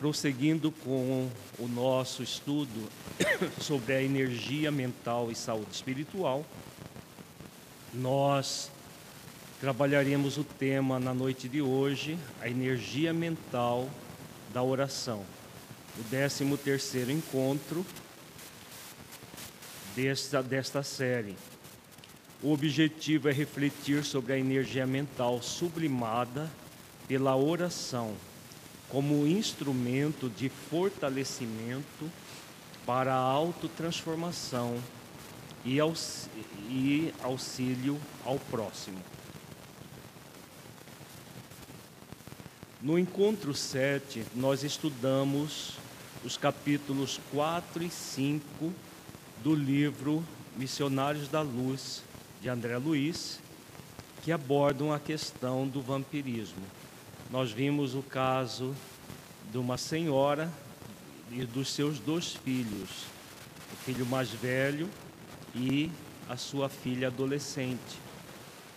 prosseguindo com o nosso estudo sobre a energia mental e saúde espiritual, nós trabalharemos o tema na noite de hoje, a energia mental da oração. O 13 terceiro encontro desta, desta série. O objetivo é refletir sobre a energia mental sublimada pela oração como instrumento de fortalecimento para a autotransformação e, e auxílio ao próximo. No encontro 7, nós estudamos os capítulos 4 e 5 do livro Missionários da Luz, de André Luiz, que abordam a questão do vampirismo. Nós vimos o caso de uma senhora e dos seus dois filhos, o filho mais velho e a sua filha adolescente.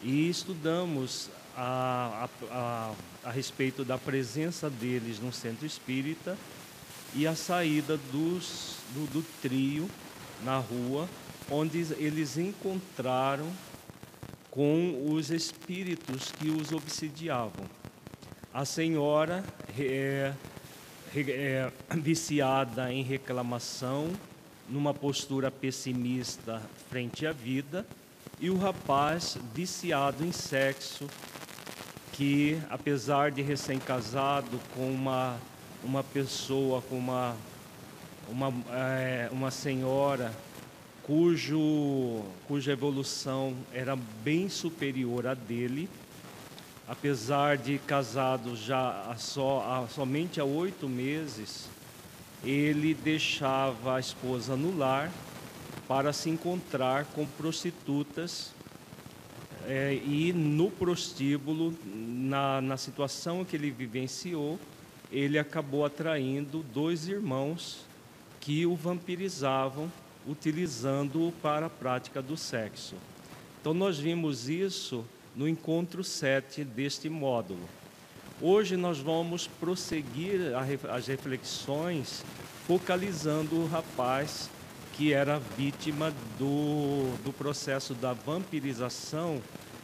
E estudamos a, a, a, a respeito da presença deles no centro espírita e a saída dos, do, do trio na rua, onde eles encontraram com os espíritos que os obsidiavam. A senhora é, é, viciada em reclamação, numa postura pessimista frente à vida, e o rapaz viciado em sexo, que apesar de recém-casado com uma, uma pessoa, com uma, uma, é, uma senhora cujo, cuja evolução era bem superior à dele, apesar de casado já há só, há, somente há oito meses, ele deixava a esposa no lar para se encontrar com prostitutas é, e no prostíbulo, na, na situação que ele vivenciou, ele acabou atraindo dois irmãos que o vampirizavam, utilizando-o para a prática do sexo. Então, nós vimos isso no encontro 7 deste módulo. Hoje nós vamos prosseguir as reflexões focalizando o rapaz que era vítima do, do processo da vampirização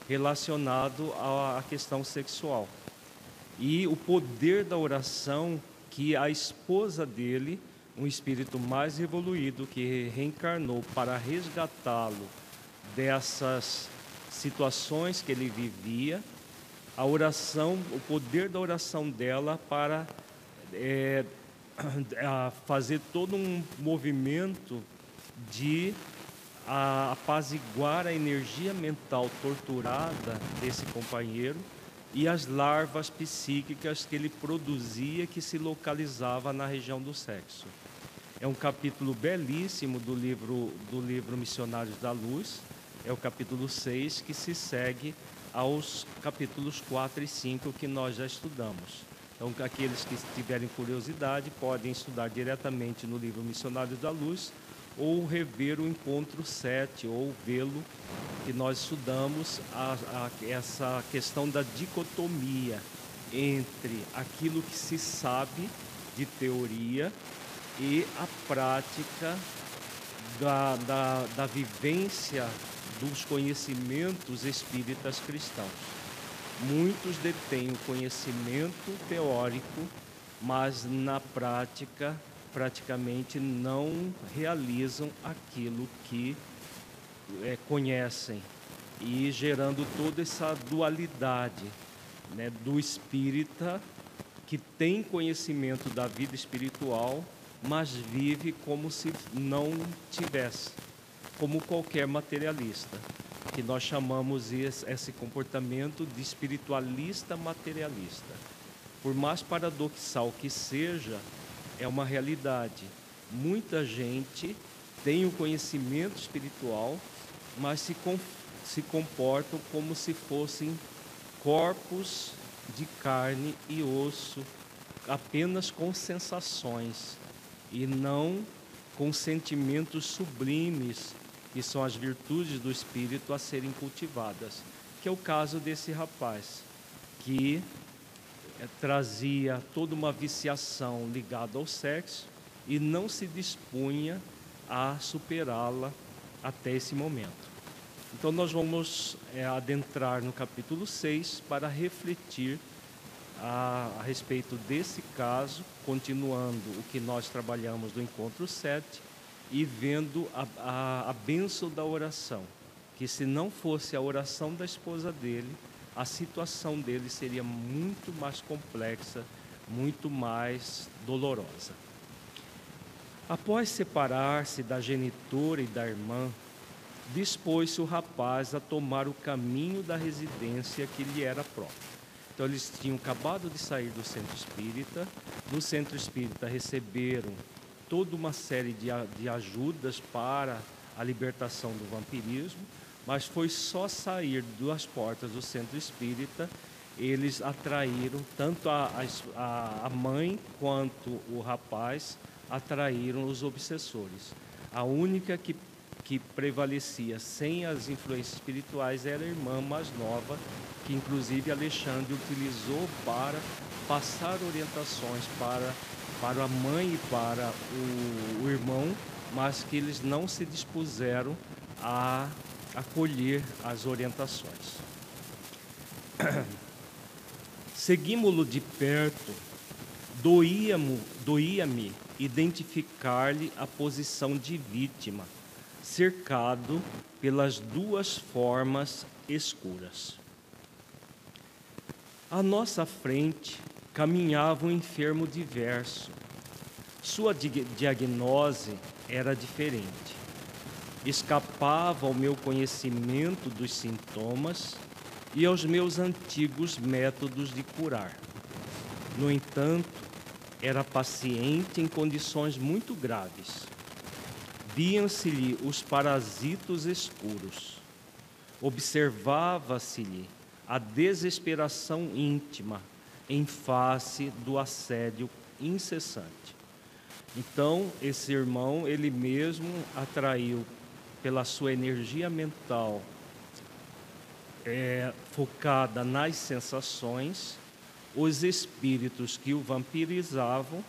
relacionado à questão sexual. E o poder da oração que a esposa dele, um espírito mais evoluído que reencarnou para resgatá-lo dessas situações que ele vivia, a oração, o poder da oração dela para é, fazer todo um movimento de apaziguar a energia mental torturada desse companheiro e as larvas psíquicas que ele produzia que se localizava na região do sexo. É um capítulo belíssimo do livro do livro Missionários da Luz, é o capítulo 6 que se segue aos capítulos 4 e 5 que nós já estudamos. Então, aqueles que tiverem curiosidade podem estudar diretamente no livro Missionários da Luz ou rever o encontro 7 ou vê-lo que nós estudamos a, a, essa questão da dicotomia entre aquilo que se sabe de teoria e a prática da, da, da vivência dos conhecimentos espíritas cristãos. Muitos detêm o conhecimento teórico, mas na prática praticamente não realizam aquilo que é, conhecem e gerando toda essa dualidade né, do espírita que tem conhecimento da vida espiritual, mas vive como se não tivesse como qualquer materialista, que nós chamamos esse comportamento de espiritualista materialista. Por mais paradoxal que seja, é uma realidade. Muita gente tem o conhecimento espiritual, mas se, com, se comportam como se fossem corpos de carne e osso, apenas com sensações e não com sentimentos sublimes que são as virtudes do espírito a serem cultivadas, que é o caso desse rapaz que eh, trazia toda uma viciação ligada ao sexo e não se dispunha a superá-la até esse momento. Então, nós vamos é, adentrar no capítulo 6 para refletir a, a, respeito desse caso, continuando o que nós trabalhamos do encontro 7 e vendo a, a, a bênção da oração, que se não fosse a oração da esposa dele, a situação dele seria muito mais complexa, muito mais dolorosa. Após separar-se da genitora e da irmã, dispôs-se o rapaz a tomar o caminho da residência que lhe era própria. Então, eles tinham acabado de sair do centro espírita. No centro espírita, receberam toda uma série de, de ajudas para a libertação do vampirismo, mas foi só sair das portas do centro espírita eles atraíram tanto a, a, a mãe quanto o rapaz atraíram os obsessores. A única que que prevalecia sem as influências espirituais era a irmã mais nova, que inclusive Alexandre utilizou para passar orientações para, para a mãe e para o, o irmão, mas que eles não se dispuseram a acolher as orientações. Seguimos-lo de perto, doía-me doía identificar-lhe a posição de vítima cercado pelas duas formas escuras. À nossa frente caminhava um enfermo diverso. Sua diagnose era diferente. Escapava ao meu conhecimento dos sintomas e aos meus antigos métodos de curar. No entanto, era paciente em condições muito graves viam-se-lhe os parasitos escuros, observava-se-lhe a desesperação íntima em face do assédio incessante. Então, esse irmão, ele mesmo atraiu pela sua energia mental é, focada nas sensações, os espíritos que o vampirizavam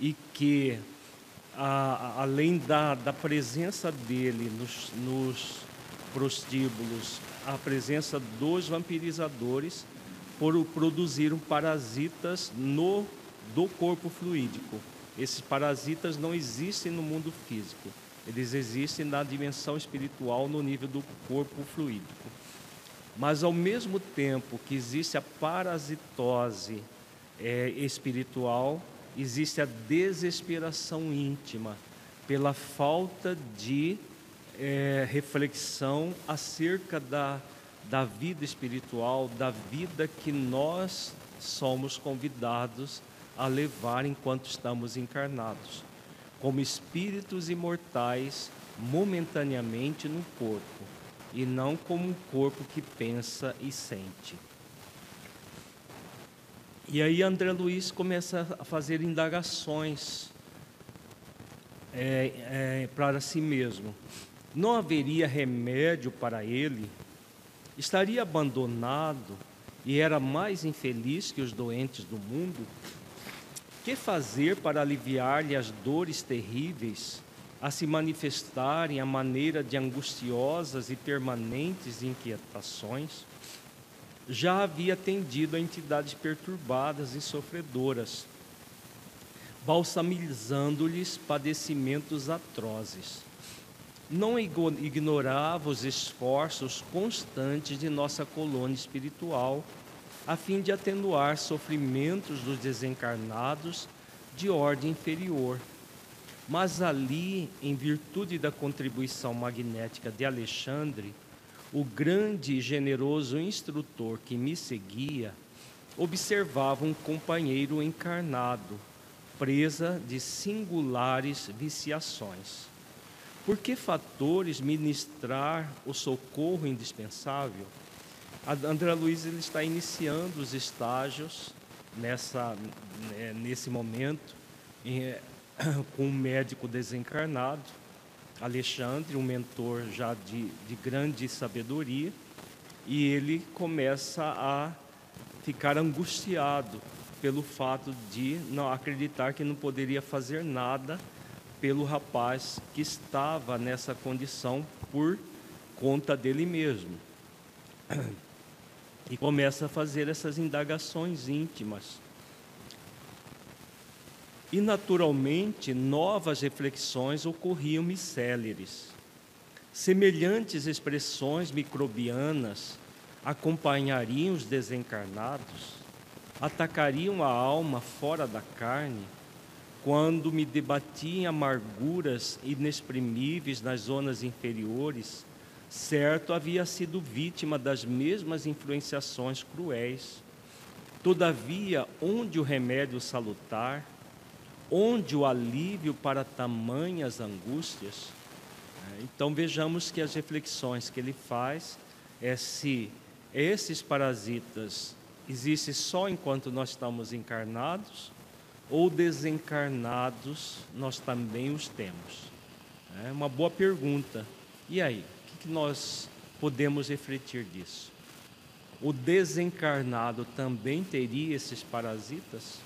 e que a, além da, da presença dele nos, nos prostíbulos, a presença dos vampirizadores por, produziram parasitas no do corpo fluídico. Esses parasitas não existem no mundo físico, eles existem na dimensão espiritual, no nível do corpo fluídico. Mas ao mesmo tempo que existe a parasitose é, espiritual, existe a desesperação íntima pela falta de é, reflexão acerca da, da vida espiritual, da vida que nós somos convidados a levar enquanto estamos encarnados, como espíritos imortais momentaneamente no corpo, e não como um corpo que pensa e sente. E aí André Luiz começa a fazer indagações é, é, para si mesmo. Não haveria remédio para ele? Estaria abandonado e era mais infeliz que os doentes do mundo? Que fazer para aliviar-lhe as dores terríveis a se manifestarem à maneira de angustiosas e permanentes inquietações? já havia atendido a entidades perturbadas e sofredoras, balsamizando-lhes padecimentos atrozes. Não ignorava os esforços constantes de nossa colônia espiritual, a fim de atenuar sofrimentos dos desencarnados de ordem inferior. Mas ali, em virtude da contribuição magnética de Alexandre, o grande e generoso instrutor que me seguia observava um companheiro encarnado, presa de singulares viciações. Por que fatores ministrar o socorro indispensável? André Luiz ele está iniciando os estágios nessa, né, nesse momento em, com um médico desencarnado Alexandre, um mentor já de, de grande sabedoria, e ele começa a ficar angustiado pelo fato de não acreditar que não poderia fazer nada pelo rapaz que estava nessa condição por conta dele mesmo. E começa a fazer essas indagações íntimas. E naturalmente novas reflexões ocorriam-me céleres. Semelhantes expressões microbianas acompanhariam os desencarnados, atacariam a alma fora da carne, quando me debati em amarguras inexprimíveis nas zonas inferiores, certo havia sido vítima das mesmas influenciações cruéis. Todavia, onde o remédio salutar, onde o alívio para tamanhas angústias? É, então vejamos que as reflexões que ele faz é se esses parasitas existem só enquanto nós estamos encarnados ou desencarnados nós também os temos. É uma boa pergunta. E aí, o que nós podemos refletir disso? O desencarnado também teria esses parasitas?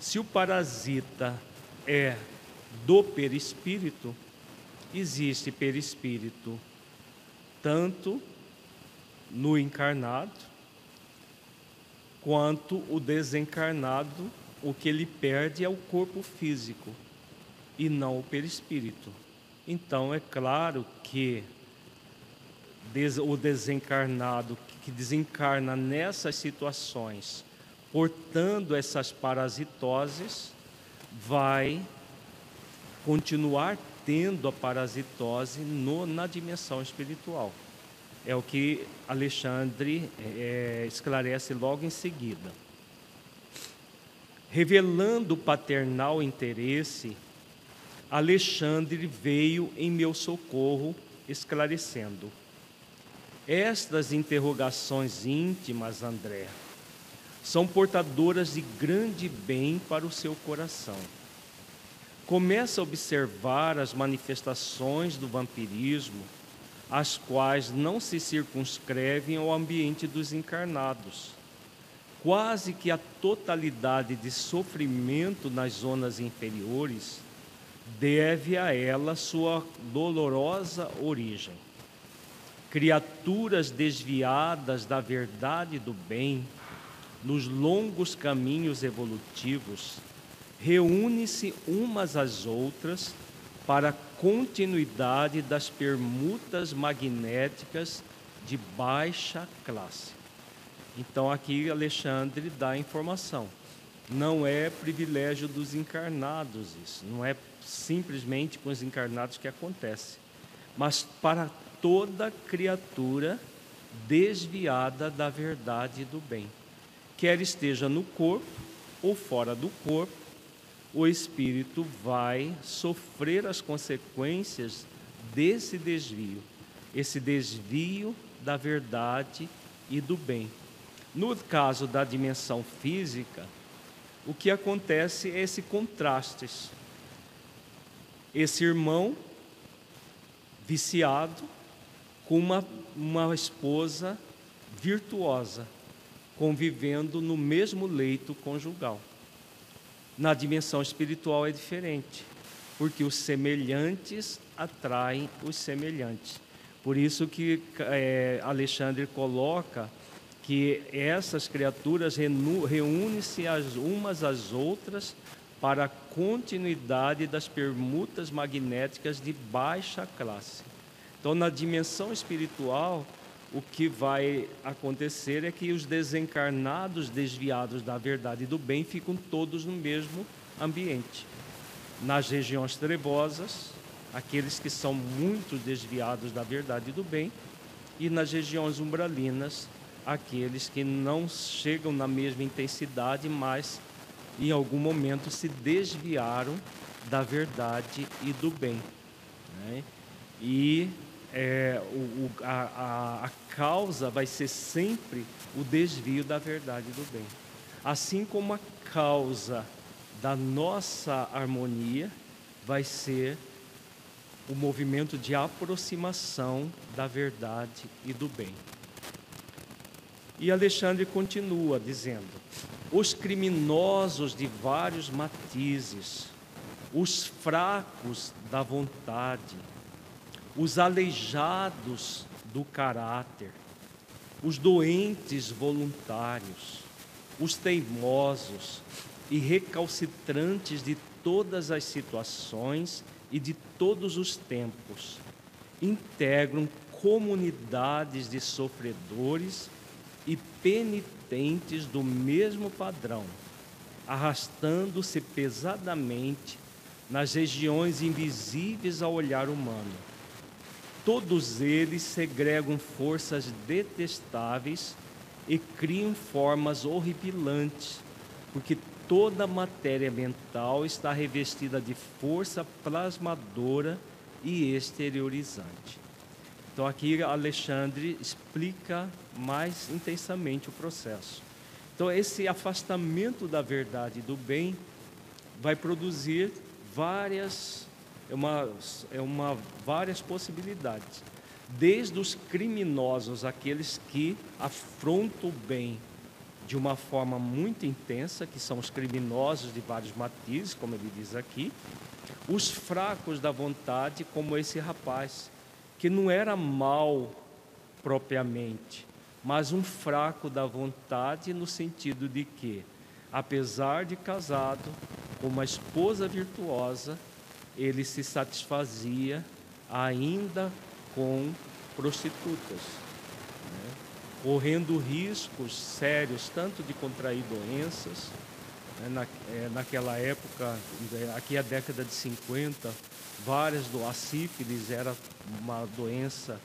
Se o parasita é do perispírito, existe perispírito tanto no encarnado quanto o desencarnado, o que ele perde é o corpo físico e não o perispírito. Então é claro que o desencarnado que desencarna nessas situações portando essas parasitoses, vai continuar tendo a parasitose no, na dimensão espiritual. É o que Alexandre é, esclarece logo em seguida. Revelando paternal interesse, Alexandre veio em meu socorro, esclarecendo. Estas interrogações íntimas, André, são portadoras de grande bem para o seu coração. Começa a observar as manifestações do vampirismo, as quais não se circunscrevem ao ambiente dos encarnados. Quase que a totalidade de sofrimento nas zonas inferiores deve a ela sua dolorosa origem. Criaturas desviadas da verdade do bem, nos longos caminhos evolutivos, reúne-se umas às outras para continuidade das permutas magnéticas de baixa classe. Então aqui Alexandre dá a informação. Não é privilégio dos encarnados isso, não é simplesmente com os encarnados que acontece, mas para toda criatura desviada da verdade e do bem quer esteja no corpo ou fora do corpo, o espírito vai sofrer as consequências desse desvio, esse desvio da verdade e do bem. No caso da dimensão física, o que acontece é esse contraste. Esse irmão viciado com uma, uma esposa virtuosa convivendo no mesmo leito conjugal. Na dimensão espiritual é diferente, porque os semelhantes atraem os semelhantes. Por isso que é, Alexandre coloca que essas criaturas reúnem-se umas às outras para a continuidade das permutas magnéticas de baixa classe. Então, na dimensão espiritual, o que vai acontecer é que os desencarnados desviados da verdade e do bem ficam todos no mesmo ambiente. Nas regiões trevosas, aqueles que são muito desviados da verdade e do bem, e nas regiões umbralinas, aqueles que não chegam na mesma intensidade, mas em algum momento se desviaram da verdade e do bem. Né? E é, o, a, a, causa vai ser sempre o desvio da verdade do bem. Assim como a causa da nossa harmonia vai ser o movimento de aproximação da verdade e do bem. E Alexandre continua dizendo: os criminosos de vários matizes, os fracos da vontade, os aleijados do caráter, os doentes voluntários, os teimosos e recalcitrantes de todas as situações e de todos os tempos, integram comunidades de sofredores e penitentes do mesmo padrão, arrastando-se pesadamente nas regiões invisíveis ao olhar humano. Todos eles segregam forças detestáveis e criam formas horripilantes, porque toda a matéria mental está revestida de força plasmadora e exteriorizante. Então aqui Alexandre explica mais intensamente o processo. Então esse afastamento da verdade e do bem vai produzir várias é uma, é uma várias possibilidades. Desde os criminosos, aqueles que afrontam o bem de uma forma muito intensa, que são os criminosos de vários matizes, como ele diz aqui, os fracos da vontade, como esse rapaz, que não era mal propriamente, mas um fraco da vontade no sentido de que, apesar de casado, com uma esposa virtuosa, ele se satisfazia ainda com prostitutas, né? correndo riscos sérios, tanto de contrair doenças, né? Na, é, naquela época, aqui a década de 50, várias do a sífilis era uma doença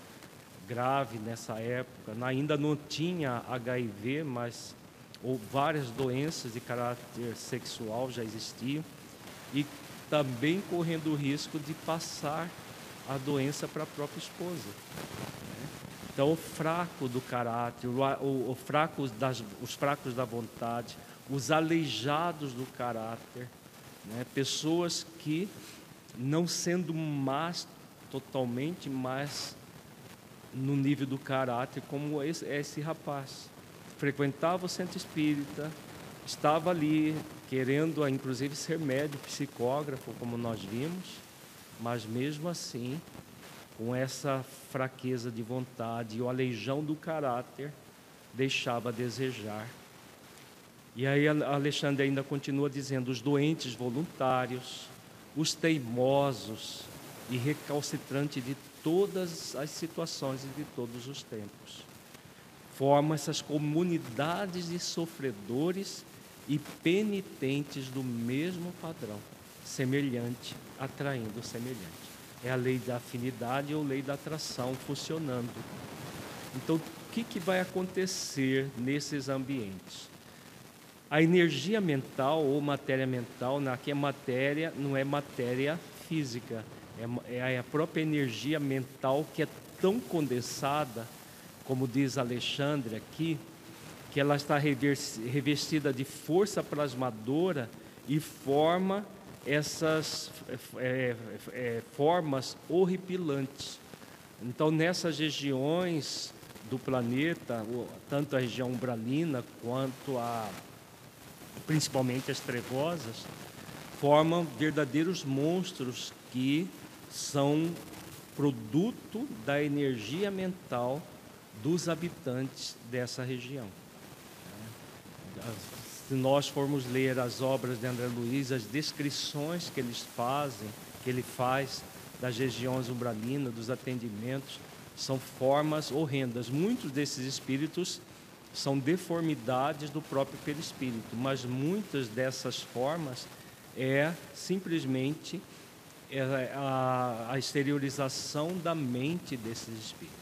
grave nessa época. Ainda não tinha HIV, mas ou várias doenças de caráter sexual já existiam e também correndo o risco de passar a doença para a própria esposa. Né? Então, o fraco do caráter, o, o, o fraco das, os fracos da vontade, os aleijados do caráter, né? pessoas que não sendo más totalmente, mas no nível do caráter, como esse, esse rapaz. Frequentava o centro espírita, estava ali querendo, inclusive, ser médico, psicógrafo, como nós vimos, mas mesmo assim, com essa fraqueza de vontade e o aleijão do caráter, deixava a desejar. E aí Alexandre ainda continua dizendo: os doentes voluntários, os teimosos e recalcitrantes de todas as situações e de todos os tempos. Formam essas comunidades de sofredores e penitentes do mesmo padrão, semelhante atraindo semelhante. É a lei da afinidade ou lei da atração funcionando. Então, o que, que vai acontecer nesses ambientes? A energia mental ou matéria mental, aqui é matéria, não é matéria física, é, é a própria energia mental que é tão condensada, como diz Alexandre aqui, que ela está revestida de força plasmadora e forma essas é, é, formas horripilantes. Então, nessas regiões do planeta, tanto a região umbralina quanto a principalmente as trevosas, formam verdadeiros monstros que são produto da energia mental dos habitantes dessa região. Se nós formos ler as obras de André Luiz, as descrições que eles fazem, que ele faz das regiões umbralinas, dos atendimentos, são formas horrendas. Muitos desses espíritos são deformidades do próprio perispírito, mas muitas dessas formas é simplesmente é a, exteriorização da mente desses espíritos.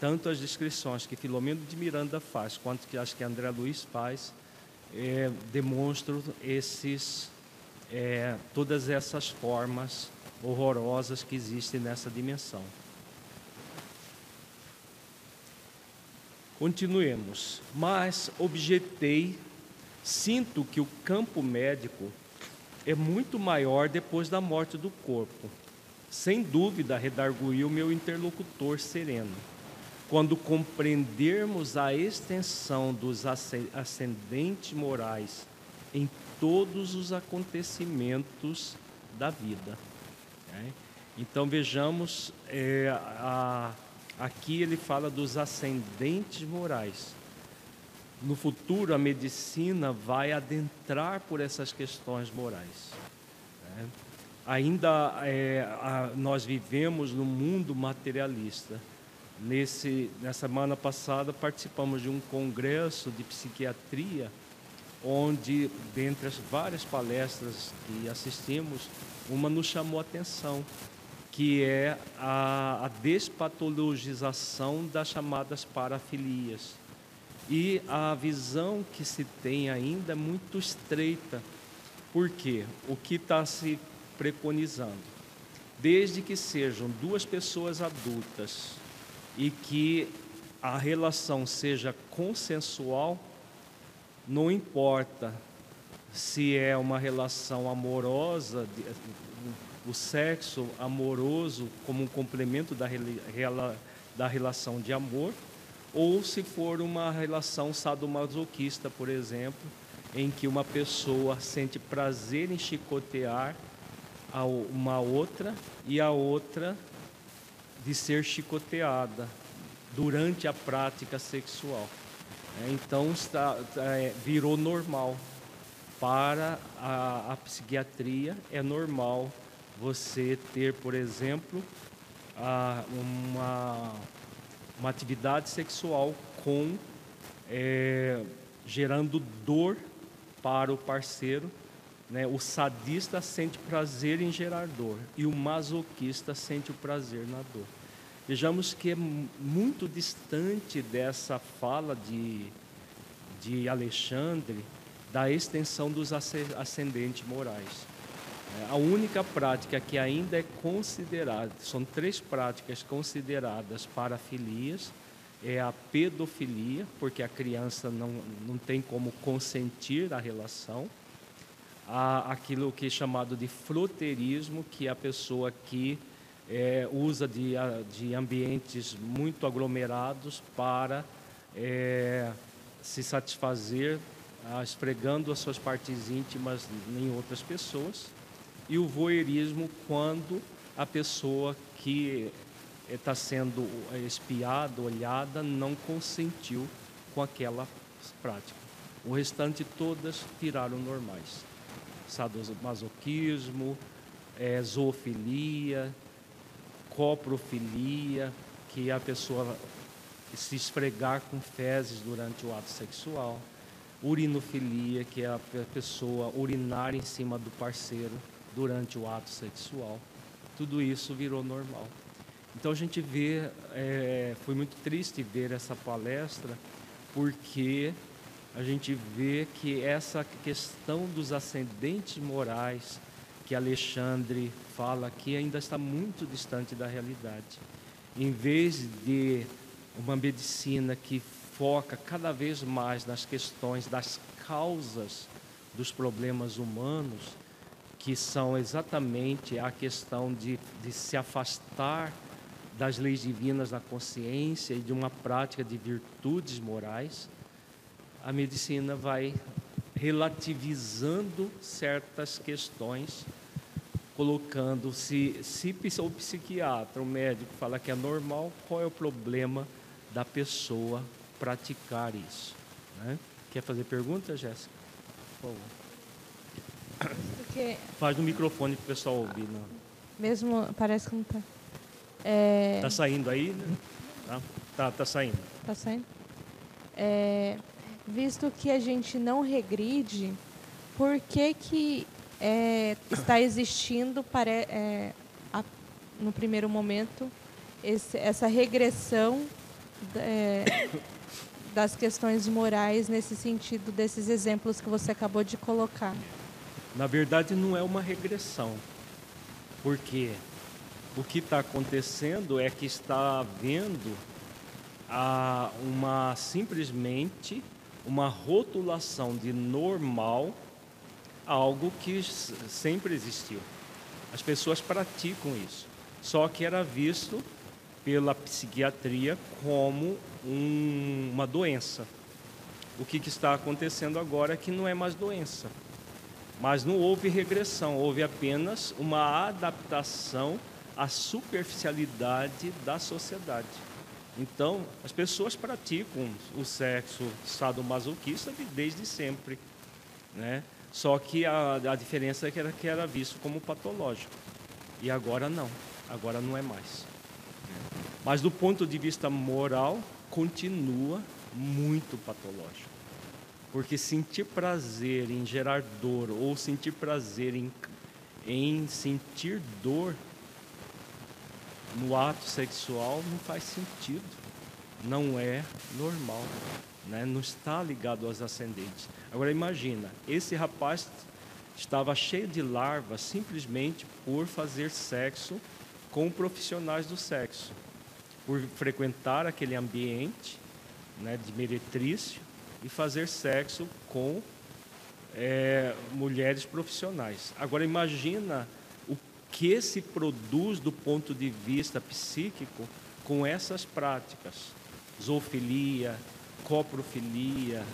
Tanto as descrições que Filomeno de Miranda faz, quanto que as que André Luiz faz, é, esses, é, todas essas formas horrorosas que existem nessa dimensão. Continuemos. Mas objetei, sinto que o campo médico é muito maior depois da morte do corpo. Sem dúvida, redarguiu meu interlocutor sereno. Quando compreendermos a extensão dos ascendentes morais em todos os acontecimentos da vida. Né? Então vejamos, é, a, aqui ele fala dos ascendentes morais. No futuro, a medicina vai adentrar por essas questões morais. Né? Ainda é, a, nós vivemos no mundo materialista. Nesse, na semana passada, participamos de um congresso de psiquiatria onde, dentre as várias palestras que assistimos, uma nos chamou a atenção, que é a, a despatologização das chamadas parafilias. E a visão que se tem ainda é muito estreita, porque o que está se preconizando? Desde que sejam duas pessoas adultas e que a relação seja consensual, não importa se é uma relação amorosa, o sexo amoroso como um complemento da, da relação de amor, ou se for uma relação sadomasoquista, por exemplo, em que uma pessoa sente prazer em chicotear uma outra e a outra de ser chicoteada durante a prática sexual. É, então está, é, virou normal. Para a, a psiquiatria é normal você ter, por exemplo, uma, uma atividade sexual com é, gerando dor para o parceiro. Né? O sadista sente prazer em gerar dor e o masoquista sente o prazer na dor. Vejamos que é muito distante dessa fala de, de Alexandre da extensão dos ascendentes morais. É, a única prática que ainda é considerada, são três práticas consideradas parafilias, é a pedofilia, porque a criança não, não tem como consentir a relação, há aquilo que é chamado de fruterismo, que é a pessoa que é, usa de, de ambientes muito aglomerados para é, se satisfazer, ah, esfregando as suas partes íntimas em outras pessoas. E o voyeurismo, quando a pessoa que está sendo espiada, olhada, não consentiu com aquela prática. O restante todas tiraram normais. Sadomasoquismo, é, zoofilia, coprofilia, que é a pessoa se esfregar com fezes durante o ato sexual, urinofilia, que é a pessoa urinar em cima do parceiro durante o ato sexual. Tudo isso virou normal. Então a gente vê, é, foi muito triste ver essa palestra, porque a gente vê que essa questão dos ascendentes morais que Alexandre fala aqui ainda está muito distante da realidade. Em vez de uma medicina que foca cada vez mais nas questões das causas dos problemas humanos, que são exatamente a questão de, de se afastar das leis divinas da consciência e de uma prática de virtudes morais, a medicina vai relativizando certas questões colocando se, se o psiquiatra, o médico fala que é normal, qual é o problema da pessoa praticar isso? Né? Quer fazer pergunta, Jéssica? Por favor. Porque... Faz no microfone para o pessoal ouvir. Não. Mesmo, parece que não está. É... Tá saindo aí, né? Tá, tá, tá saindo. Tá saindo. É, visto que a gente não regride, por que que é, está existindo, para, é, a, no primeiro momento, esse, essa regressão é, das questões morais nesse sentido desses exemplos que você acabou de colocar. Na verdade, não é uma regressão, porque o que está acontecendo é que está havendo a, uma simplesmente uma rotulação de normal algo que sempre existiu. As pessoas praticam isso. Só que era visto pela psiquiatria como um, uma doença. O que, que está acontecendo agora é que não é mais doença, mas não houve regressão, houve apenas uma adaptação à superficialidade da sociedade. Então, as pessoas praticam o sexo sadomasoquista desde sempre, né? Só que a, a diferença é que era, que era visto como patológico. E agora não, agora não é mais. Mas do ponto de vista moral, continua muito patológico. Porque sentir prazer em gerar dor ou sentir prazer em, em sentir dor no ato sexual não faz sentido. Não é normal. Né? Não está ligado aos ascendentes. Agora imagina, esse rapaz estava cheio de larvas simplesmente por fazer sexo com profissionais do sexo, por frequentar aquele ambiente né, de meretrício e fazer sexo com é, mulheres profissionais. Agora imagina que se produz do ponto de vista psíquico com essas práticas, zoofilia, coprofilia,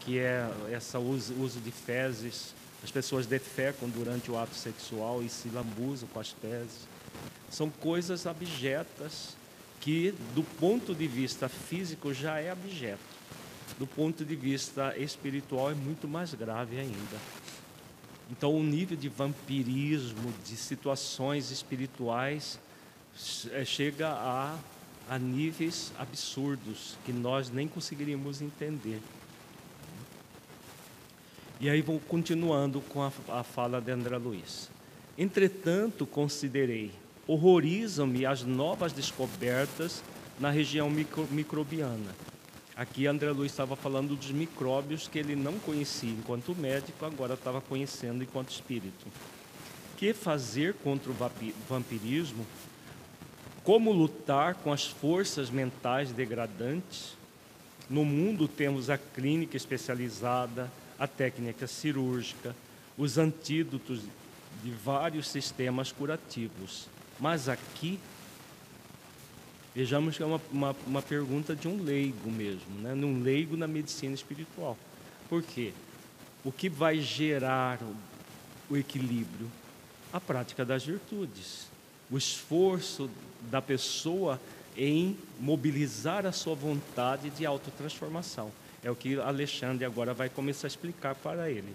que é esse uso, uso de fezes. As pessoas defecam durante o ato sexual e se lambuzam com as fezes. São coisas abjetas que, do ponto de vista físico, já é abjeto. Do ponto de vista espiritual, é muito mais grave ainda. Então, o nível de vampirismo, de situações espirituais, é, chega a, a níveis absurdos que nós nem conseguiríamos entender. E aí vou continuando com a, a fala de André Luiz. Entretanto, considerei, horrorizam-me as novas descobertas na região micro, microbiana. Aqui André Luiz estava falando dos micróbios que ele não conhecia enquanto médico, agora estava conhecendo enquanto espírito. Que fazer contra o vampirismo? Como lutar com as forças mentais degradantes? No mundo temos a clínica especializada, a técnica cirúrgica, os antídotos de vários sistemas curativos. Mas aqui, vejamos que é uma, uma, uma pergunta de um leigo mesmo, né? um leigo na medicina espiritual. Por quê? O que vai gerar o, o equilíbrio? A prática das virtudes, o esforço da pessoa em mobilizar a sua vontade de autotransformação. É o que Alexandre agora vai começar a explicar para ele.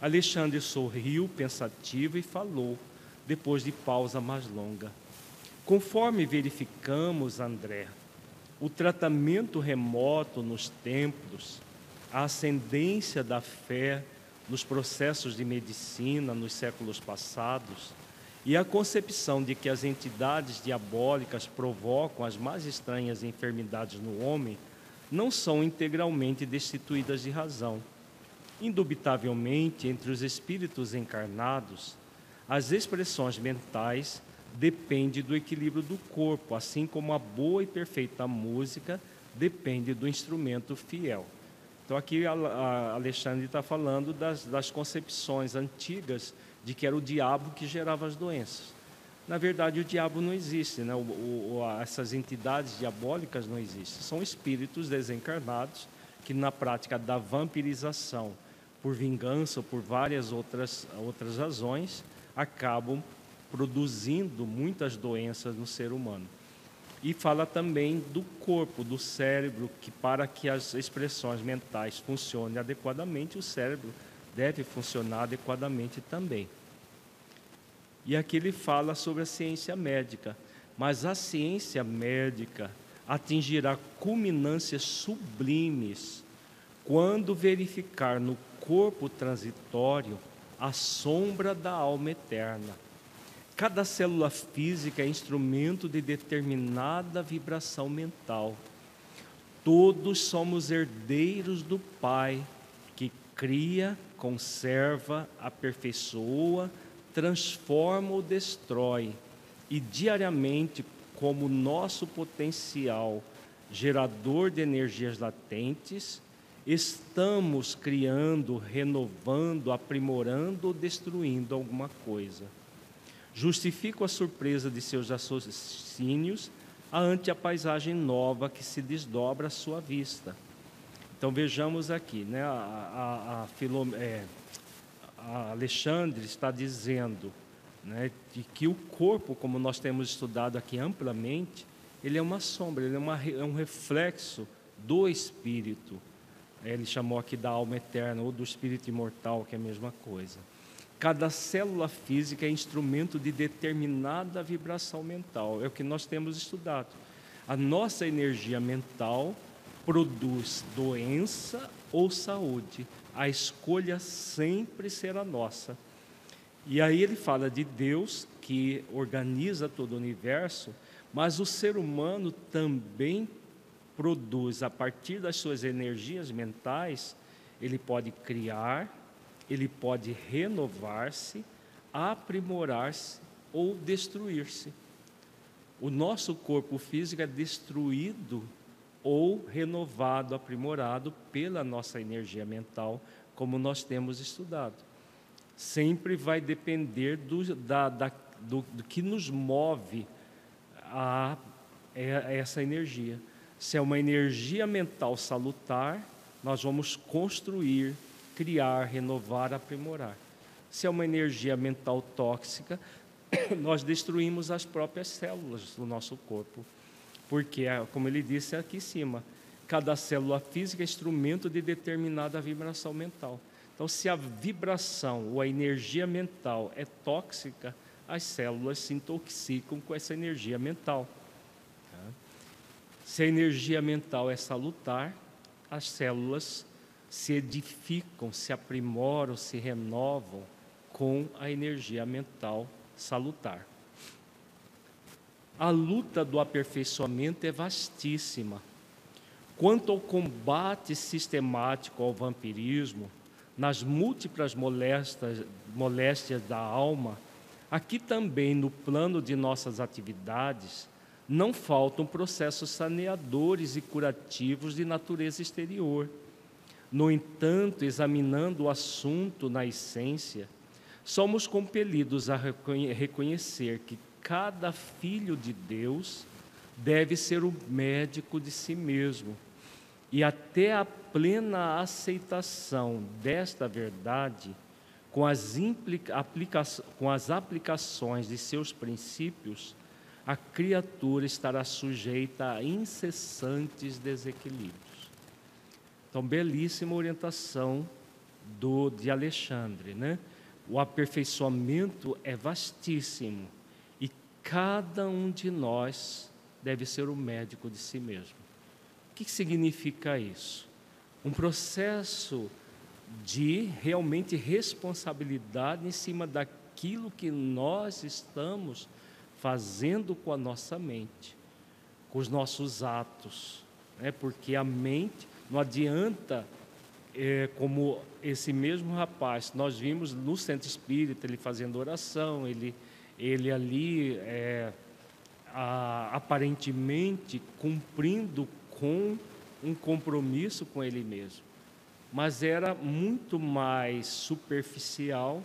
Alexandre sorriu pensativo e falou, depois de pausa mais longa. Conforme verificamos, André, o tratamento remoto nos templos, a ascendência da fé nos processos de medicina nos séculos passados e a concepção de que as entidades diabólicas provocam as mais estranhas enfermidades no homem não são integralmente destituídas de razão. Indubitavelmente, entre os espíritos encarnados, as expressões mentais dependem do equilíbrio do corpo, assim como a boa e perfeita música depende do instrumento fiel. Então, aqui a Alexandre está falando das, das concepções antigas de que era o diabo que gerava as doenças. Na verdade, o diabo não existe, né? O, o, essas entidades diabólicas não existem. São espíritos desencarnados que, na prática da vampirização, por vingança ou por várias outras, outras razões, acabam produzindo muitas doenças no ser humano. E fala também do corpo, do cérebro, que para que as expressões mentais funcionem adequadamente, o cérebro deve funcionar adequadamente também. E aqui ele fala sobre a ciência médica, mas a ciência médica atingirá culminâncias sublimes quando verificar no corpo transitório a sombra da alma eterna. Cada célula física é instrumento de determinada vibração mental. Todos somos herdeiros do Pai, que cria, conserva, aperfeiçoa, transforma ou destrói, e diariamente, como nosso potencial gerador de energias latentes, estamos criando, renovando, aprimorando ou destruindo alguma coisa. Justifico a surpresa de seus raciocínios ante a paisagem nova que se desdobra à sua vista. Então vejamos aqui, né? A, a, a, Filom, é, a Alexandre está dizendo né, de que o corpo, como nós temos estudado aqui amplamente, ele é uma sombra, ele é, uma, é um reflexo do espírito. Ele chamou aqui da alma eterna ou do espírito imortal, que é a mesma coisa. Cada célula física é instrumento de determinada vibração mental, é o que nós temos estudado. A nossa energia mental produz doença ou saúde, a escolha sempre será nossa. E aí ele fala de Deus que organiza todo o universo, mas o ser humano também produz, a partir das suas energias mentais, ele pode criar, ele pode renovar-se, aprimorar-se ou destruir-se. O nosso corpo físico é destruído ou renovado, aprimorado pela nossa energia mental, como nós temos estudado. Sempre vai depender do, da, da, do, do que nos move a, a essa energia. Se é uma energia mental salutar, nós vamos construir criar, renovar, aprimorar. Se é uma energia mental tóxica, nós destruímos as próprias células do nosso corpo. Porque, é, como ele disse aqui em cima, cada célula física é instrumento de determinada vibração mental. Então, se a vibração ou a energia mental é tóxica, as células se intoxicam com essa energia mental. Tá? Se a energia mental é salutar, as células se edificam, se aprimoram, se renovam com a energia mental salutar. A luta do aperfeiçoamento é vastíssima. Quanto ao combate sistemático ao vampirismo, nas múltiplas moléstias, moléstias da alma, aqui também no plano de nossas atividades, não faltam processos saneadores e curativos de natureza exterior no entanto, examinando o assunto na essência, somos compelidos a reconhecer que cada filho de Deus deve ser o médico de si mesmo. E até a plena aceitação desta verdade, com as, com as aplicações de seus princípios, a criatura estará sujeita a incessantes desequilíbrios. Então, belíssima orientação do, de Alexandre, né? O aperfeiçoamento é vastíssimo e cada um de nós deve ser o médico de si mesmo. O que significa isso? Um processo de realmente responsabilidade em cima daquilo que nós estamos fazendo com a nossa mente, com os nossos atos, né? porque a mente não adianta, é, como esse mesmo rapaz, nós vimos no centro espírita ele fazendo oração, ele, ele ali é, a, aparentemente cumprindo com um compromisso com ele mesmo. Mas era muito mais superficial,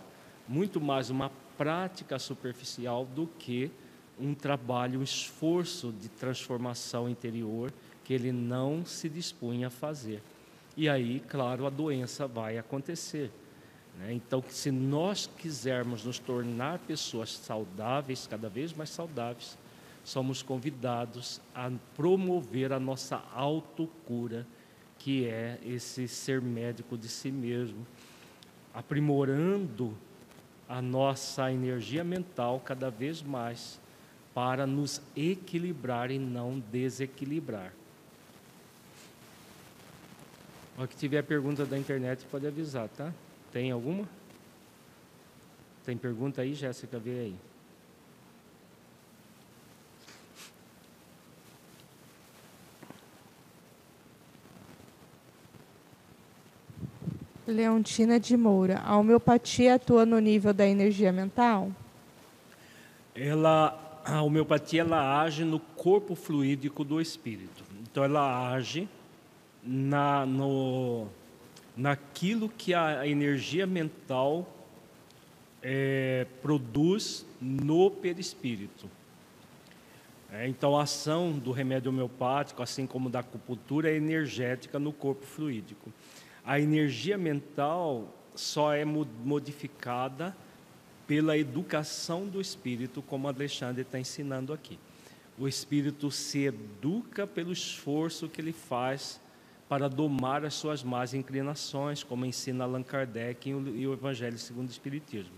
muito mais uma prática superficial do que um trabalho, um esforço de transformação interior que ele não se dispunha a fazer. E aí, claro, a doença vai acontecer. Né? Então, se nós quisermos nos tornar pessoas saudáveis, cada vez mais saudáveis, somos convidados a promover a nossa autocura, que é esse ser médico de si mesmo, aprimorando a nossa energia mental cada vez mais para nos equilibrar e não desequilibrar. O que tiver pergunta da internet pode avisar, tá? Tem alguma? Tem pergunta aí, Jéssica? Vê aí. Leontina de Moura, a homeopatia atua no nível da energia mental? Ela, a homeopatia ela age no corpo fluídico do espírito. Então ela age na, no, naquilo que a energia mental é, produz no perispírito. É, então, a ação do remédio homeopático, assim como da acupuntura, é energética no corpo fluídico. A energia mental só é modificada pela educação do espírito, como Alexandre está ensinando aqui. O espírito se educa pelo esforço que ele faz para domar as suas más inclinações, como ensina Allan Kardec e o Evangelho segundo o Espiritismo.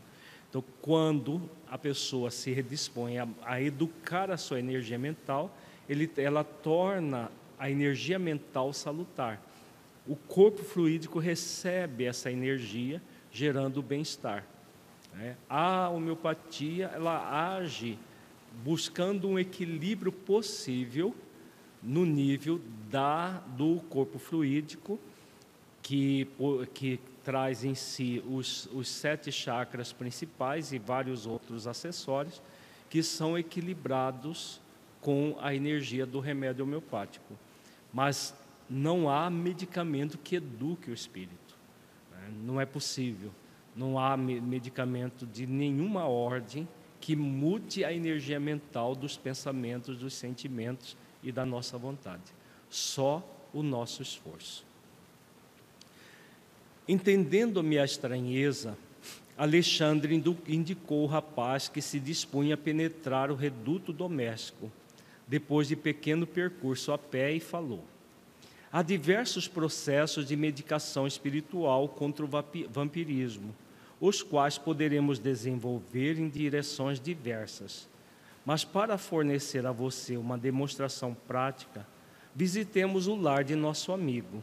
Então, quando a pessoa se redispõe a, a educar a sua energia mental, ele, ela torna a energia mental salutar. O corpo fluídico recebe essa energia, gerando bem-estar. Né? A homeopatia ela age buscando um equilíbrio possível no nível da, do corpo fluídico, que, que traz em si os, os sete chakras principais e vários outros acessórios, que são equilibrados com a energia do remédio homeopático. Mas não há medicamento que eduque o espírito. Né? Não é possível. Não há medicamento de nenhuma ordem que mude a energia mental dos pensamentos, dos sentimentos e da nossa vontade. Só o nosso esforço. Entendendo a estranheza, Alexandre indicou o rapaz que se dispunha a penetrar o reduto doméstico, depois de pequeno percurso a pé, e falou: Há diversos processos de medicação espiritual contra o vampirismo, os quais poderemos desenvolver em direções diversas. Mas para fornecer a você uma demonstração prática, visitemos o lar de nosso amigo.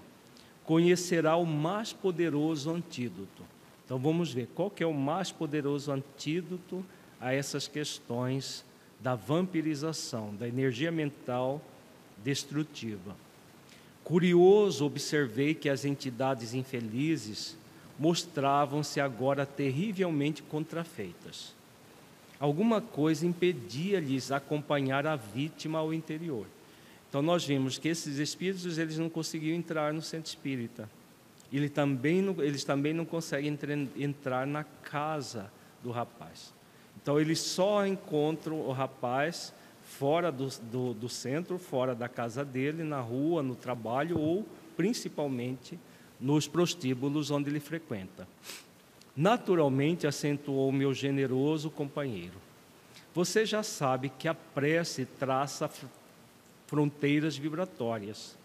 Conhecerá o mais poderoso antídoto. Então vamos ver qual é o mais poderoso antídoto a essas questões da vampirização, da energia mental destrutiva. Curioso, observei que as entidades infelizes mostravam-se agora terrivelmente contrafeitas. Alguma coisa impedia-lhes acompanhar a vítima ao interior. Então nós vimos que esses espíritos eles não conseguiam entrar no centro espírita. Ele também não, eles também não conseguem entrar na casa do rapaz. Então eles só encontram o rapaz fora do, do, do centro, fora da casa dele, na rua, no trabalho ou principalmente nos prostíbulos onde ele frequenta. Naturalmente, acentuou meu generoso companheiro. Você já sabe que a prece traça fronteiras vibratórias.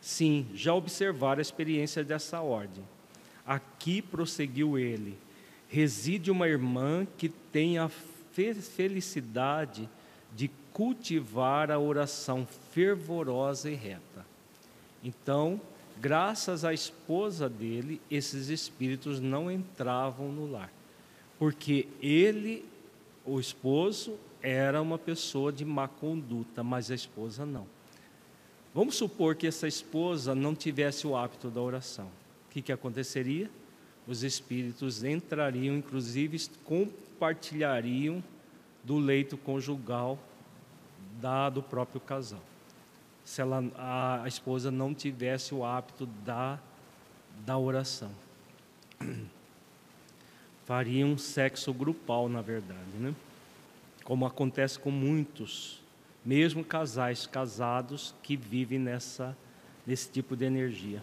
Sim, já observar a experiência dessa ordem. Aqui, prosseguiu ele, reside uma irmã que tem a felicidade de cultivar a oração fervorosa e reta. Então, graças à esposa dele, esses espíritos não entravam no lar, porque ele, o esposo, era uma pessoa de má conduta, mas a esposa não. Vamos supor que essa esposa não tivesse o hábito da oração. O que, que aconteceria? Os espíritos entrariam, inclusive compartilhariam do leito conjugal da, do próprio casal. Se ela, a, a esposa não tivesse o hábito da, da oração. Faria um sexo grupal, na verdade, né? como acontece com muitos, mesmo casais casados que vivem nessa, nesse tipo de energia.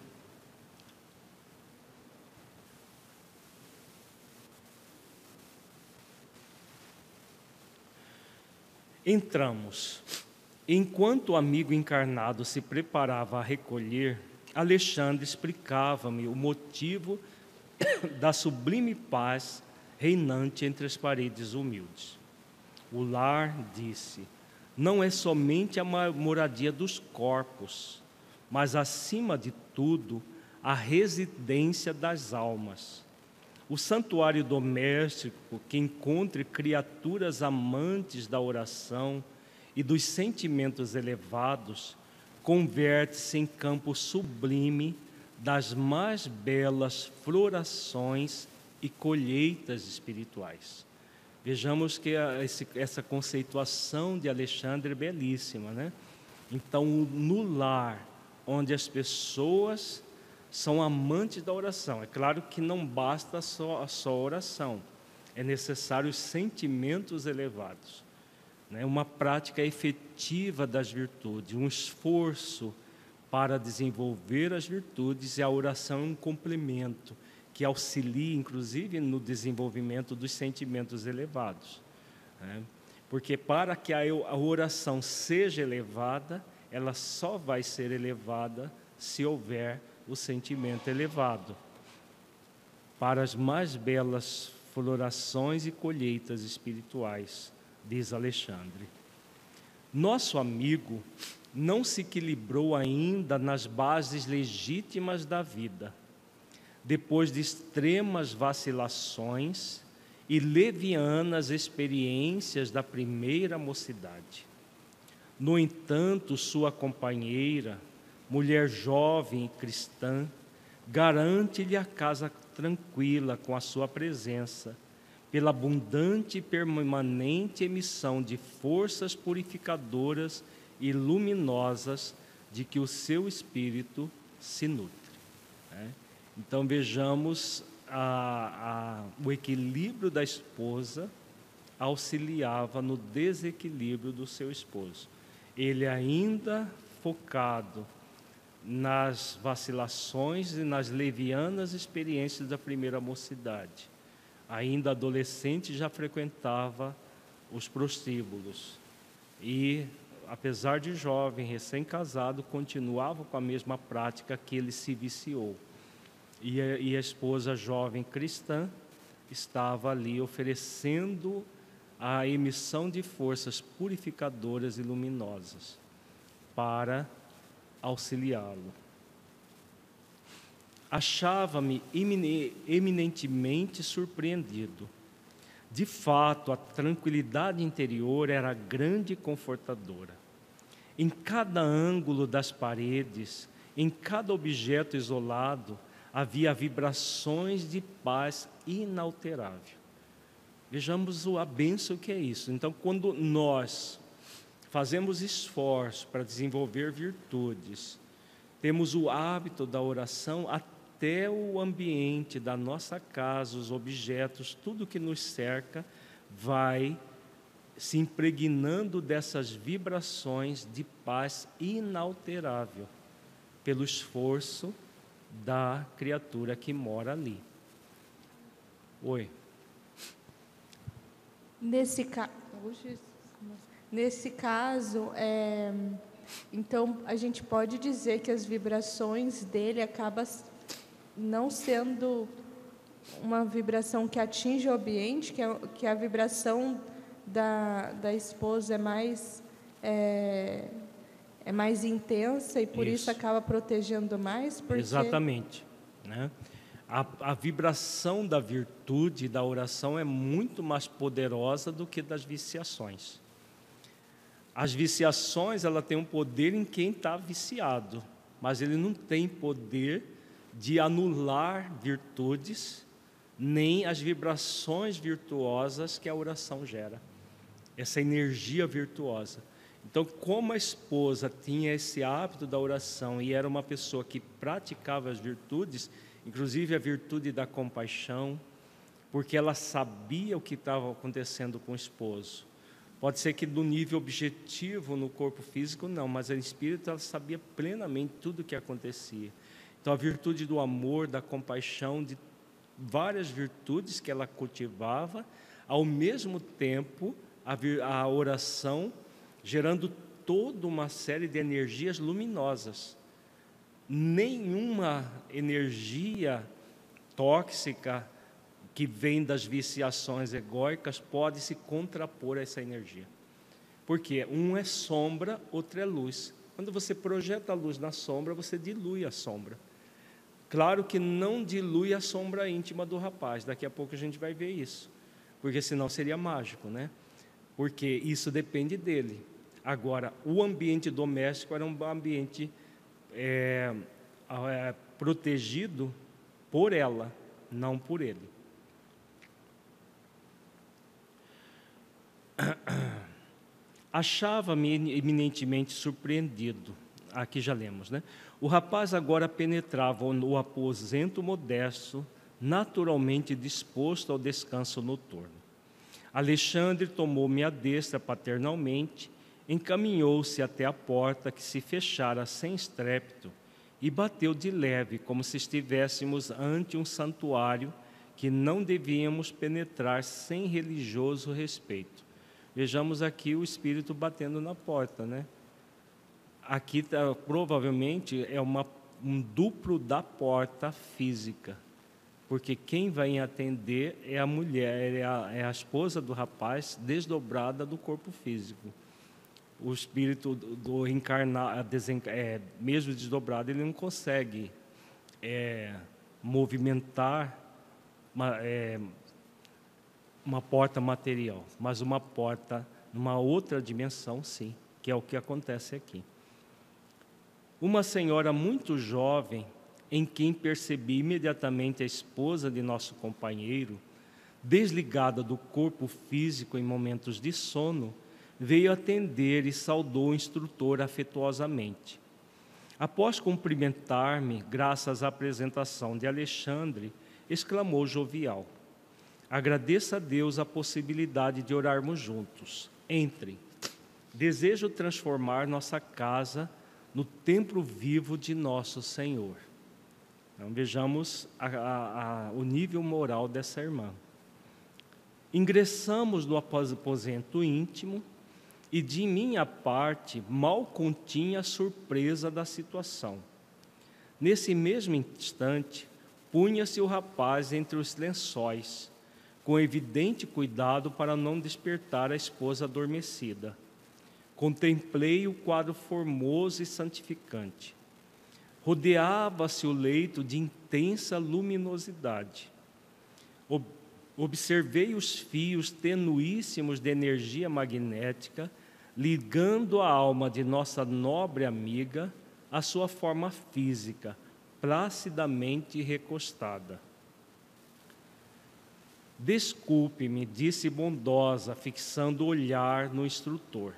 Entramos. Enquanto o amigo encarnado se preparava a recolher, Alexandre explicava-me o motivo da sublime paz reinante entre as paredes humildes. O lar, disse, não é somente a moradia dos corpos, mas acima de tudo, a residência das almas. O santuário doméstico que encontre criaturas amantes da oração e dos sentimentos elevados converte-se em campo sublime das mais belas florações e colheitas espirituais. Vejamos que essa conceituação de Alexandre é belíssima, né? Então, no lar, onde as pessoas são amantes da oração, é claro que não basta só a só oração, é necessário sentimentos elevados. Né? uma prática efetiva das virtudes, um esforço para desenvolver as virtudes e a oração é um complemento que auxilia, inclusive, no desenvolvimento dos sentimentos elevados. Né? Porque para que a oração seja elevada, ela só vai ser elevada se houver o sentimento elevado. Para as mais belas florações e colheitas espirituais, diz Alexandre. Nosso amigo não se equilibrou ainda nas bases legítimas da vida. Depois de extremas vacilações e levianas experiências da primeira mocidade. No entanto, sua companheira, mulher jovem e cristã, garante-lhe a casa tranquila com a sua presença, pela abundante e permanente emissão de forças purificadoras e luminosas de que o seu espírito se nutre. Né? Então vejamos a, a, o equilíbrio da esposa auxiliava no desequilíbrio do seu esposo. Ele ainda focado nas vacilações e nas levianas experiências da primeira mocidade. Ainda adolescente já frequentava os prostíbulos e, apesar de jovem, recém-casado, continuava com a mesma prática que ele se viciou. E a, e a esposa jovem cristã estava ali oferecendo a emissão de forças purificadoras e luminosas para auxiliá-lo. Achava-me eminentemente surpreendido. De fato, a tranquilidade interior era grande e confortadora. Em cada ângulo das paredes, em cada objeto isolado, havia vibrações de paz inalterável. Vejamos a benção que é isso. Então, quando nós fazemos esforço para desenvolver virtudes, temos o hábito da oração até o ambiente da nossa casa, os objetos, tudo que nos cerca, vai se impregnando dessas vibrações de paz inalterável, pelo esforço da criatura que mora ali. Oi. Nesse caso. Nesse caso, é, então a gente pode dizer que as vibrações dele acabam não sendo uma vibração que atinge o ambiente, que, é, que a vibração da, da esposa é mais é, é mais intensa e por isso, isso acaba protegendo mais? Porque... Exatamente. Né? A, a, vibração da virtude da oração é muito mais poderosa do que das viciações. As viciações, ela tem um poder em quem está viciado, mas ele não tem poder de anular virtudes, nem as vibrações virtuosas que a oração gera. Essa energia virtuosa. Então, como a esposa tinha esse hábito da oração e era uma pessoa que praticava as virtudes, inclusive a virtude da compaixão, porque ela sabia o que estava acontecendo com o esposo Pode ser que do nível objetivo no corpo físico, não, mas a espírito ela sabia plenamente tudo o que acontecia. Então, a virtude do amor, da compaixão, de várias virtudes que ela cultivava, ao mesmo tempo, a, a oração gerando toda uma série de energias luminosas. Nenhuma energia tóxica, que vem das viciações egóicas pode se contrapor a essa energia. Porque um é sombra, outro é luz. Quando você projeta a luz na sombra, você dilui a sombra. Claro que não dilui a sombra íntima do rapaz, daqui a pouco a gente vai ver isso. Porque senão seria mágico, né? Porque isso depende dele. Agora, o ambiente doméstico era um ambiente é, é, protegido por ela, não por ele. Achava-me eminentemente surpreendido. Aqui já lemos, né? O rapaz agora penetrava no aposento modesto, naturalmente disposto ao descanso noturno. Alexandre tomou-me a destra paternalmente, encaminhou-se até a porta que se fechara sem estrépito e bateu de leve, como se estivéssemos ante um santuário que não devíamos penetrar sem religioso respeito. Vejamos aqui o espírito batendo na porta, né? Aqui tá, provavelmente é uma, um duplo da porta física, porque quem vai atender é a mulher, é a, é a esposa do rapaz desdobrada do corpo físico. O espírito do, do encarnar, é, mesmo desdobrado, ele não consegue é, movimentar uma, é, uma porta material, mas uma porta numa outra dimensão, sim, que é o que acontece aqui. Uma senhora muito jovem, em quem percebi imediatamente a esposa de nosso companheiro, desligada do corpo físico em momentos de sono, veio atender e saudou o instrutor afetuosamente. Após cumprimentar-me, graças à apresentação de Alexandre, exclamou jovial: Agradeça a Deus a possibilidade de orarmos juntos. Entrem. Desejo transformar nossa casa no templo vivo de nosso Senhor. Então vejamos a, a, a, o nível moral dessa irmã. Ingressamos no aposento íntimo e de minha parte mal continha a surpresa da situação. Nesse mesmo instante, punha-se o rapaz entre os lençóis, com evidente cuidado para não despertar a esposa adormecida. Contemplei o quadro formoso e santificante. Rodeava-se o leito de intensa luminosidade. Observei os fios tenuíssimos de energia magnética ligando a alma de nossa nobre amiga à sua forma física, placidamente recostada. Desculpe-me, disse bondosa, fixando o olhar no instrutor.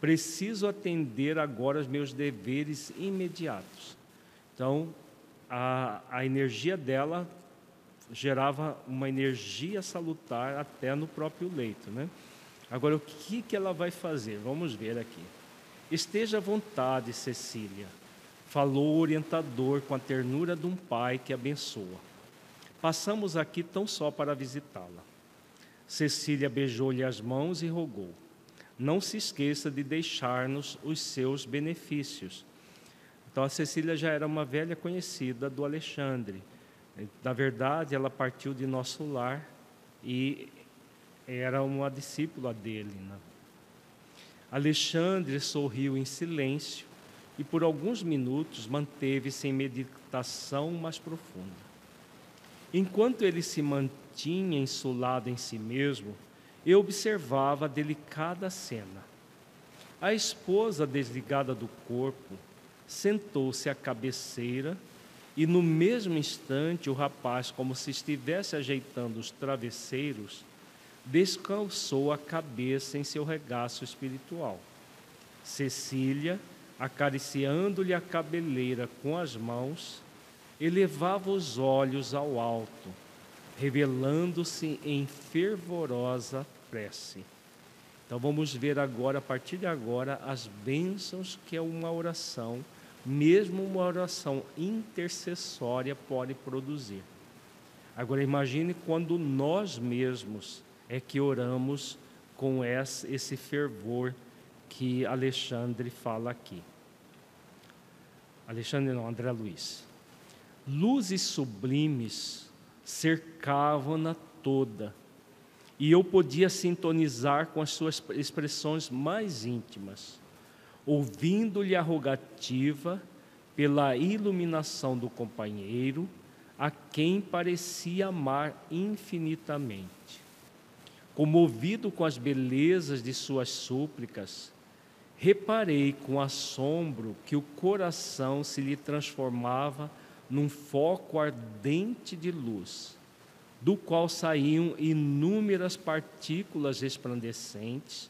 Preciso atender agora os meus deveres imediatos. Então, a, a energia dela gerava uma energia salutar até no próprio leito, né? Agora, o que, que ela vai fazer? Vamos ver aqui. Esteja à vontade, Cecília falou o orientador com a ternura de um pai que abençoa. Passamos aqui tão só para visitá-la. Cecília beijou-lhe as mãos e rogou: Não se esqueça de deixar-nos os seus benefícios. Então a Cecília já era uma velha conhecida do Alexandre. Na verdade, ela partiu de nosso lar e era uma discípula dele. Né? Alexandre sorriu em silêncio e por alguns minutos manteve-se em meditação mais profunda. Enquanto ele se mantinha ensulado em si mesmo, eu observava a delicada cena. A esposa desligada do corpo sentou-se à cabeceira e, no mesmo instante, o rapaz, como se estivesse ajeitando os travesseiros, descansou a cabeça em seu regaço espiritual. Cecília, acariciando-lhe a cabeleira com as mãos, elevava os olhos ao alto, revelando-se em fervorosa prece. Então vamos ver agora, a partir de agora, as bênçãos que é uma oração, mesmo uma oração intercessória, pode produzir. Agora imagine quando nós mesmos é que oramos com esse fervor que Alexandre fala aqui. Alexandre não, André Luiz. Luzes sublimes cercavam-na toda, e eu podia sintonizar com as suas expressões mais íntimas, ouvindo-lhe a rogativa pela iluminação do companheiro, a quem parecia amar infinitamente. Comovido com as belezas de suas súplicas, reparei com assombro que o coração se lhe transformava num foco ardente de luz, do qual saíam inúmeras partículas resplandecentes,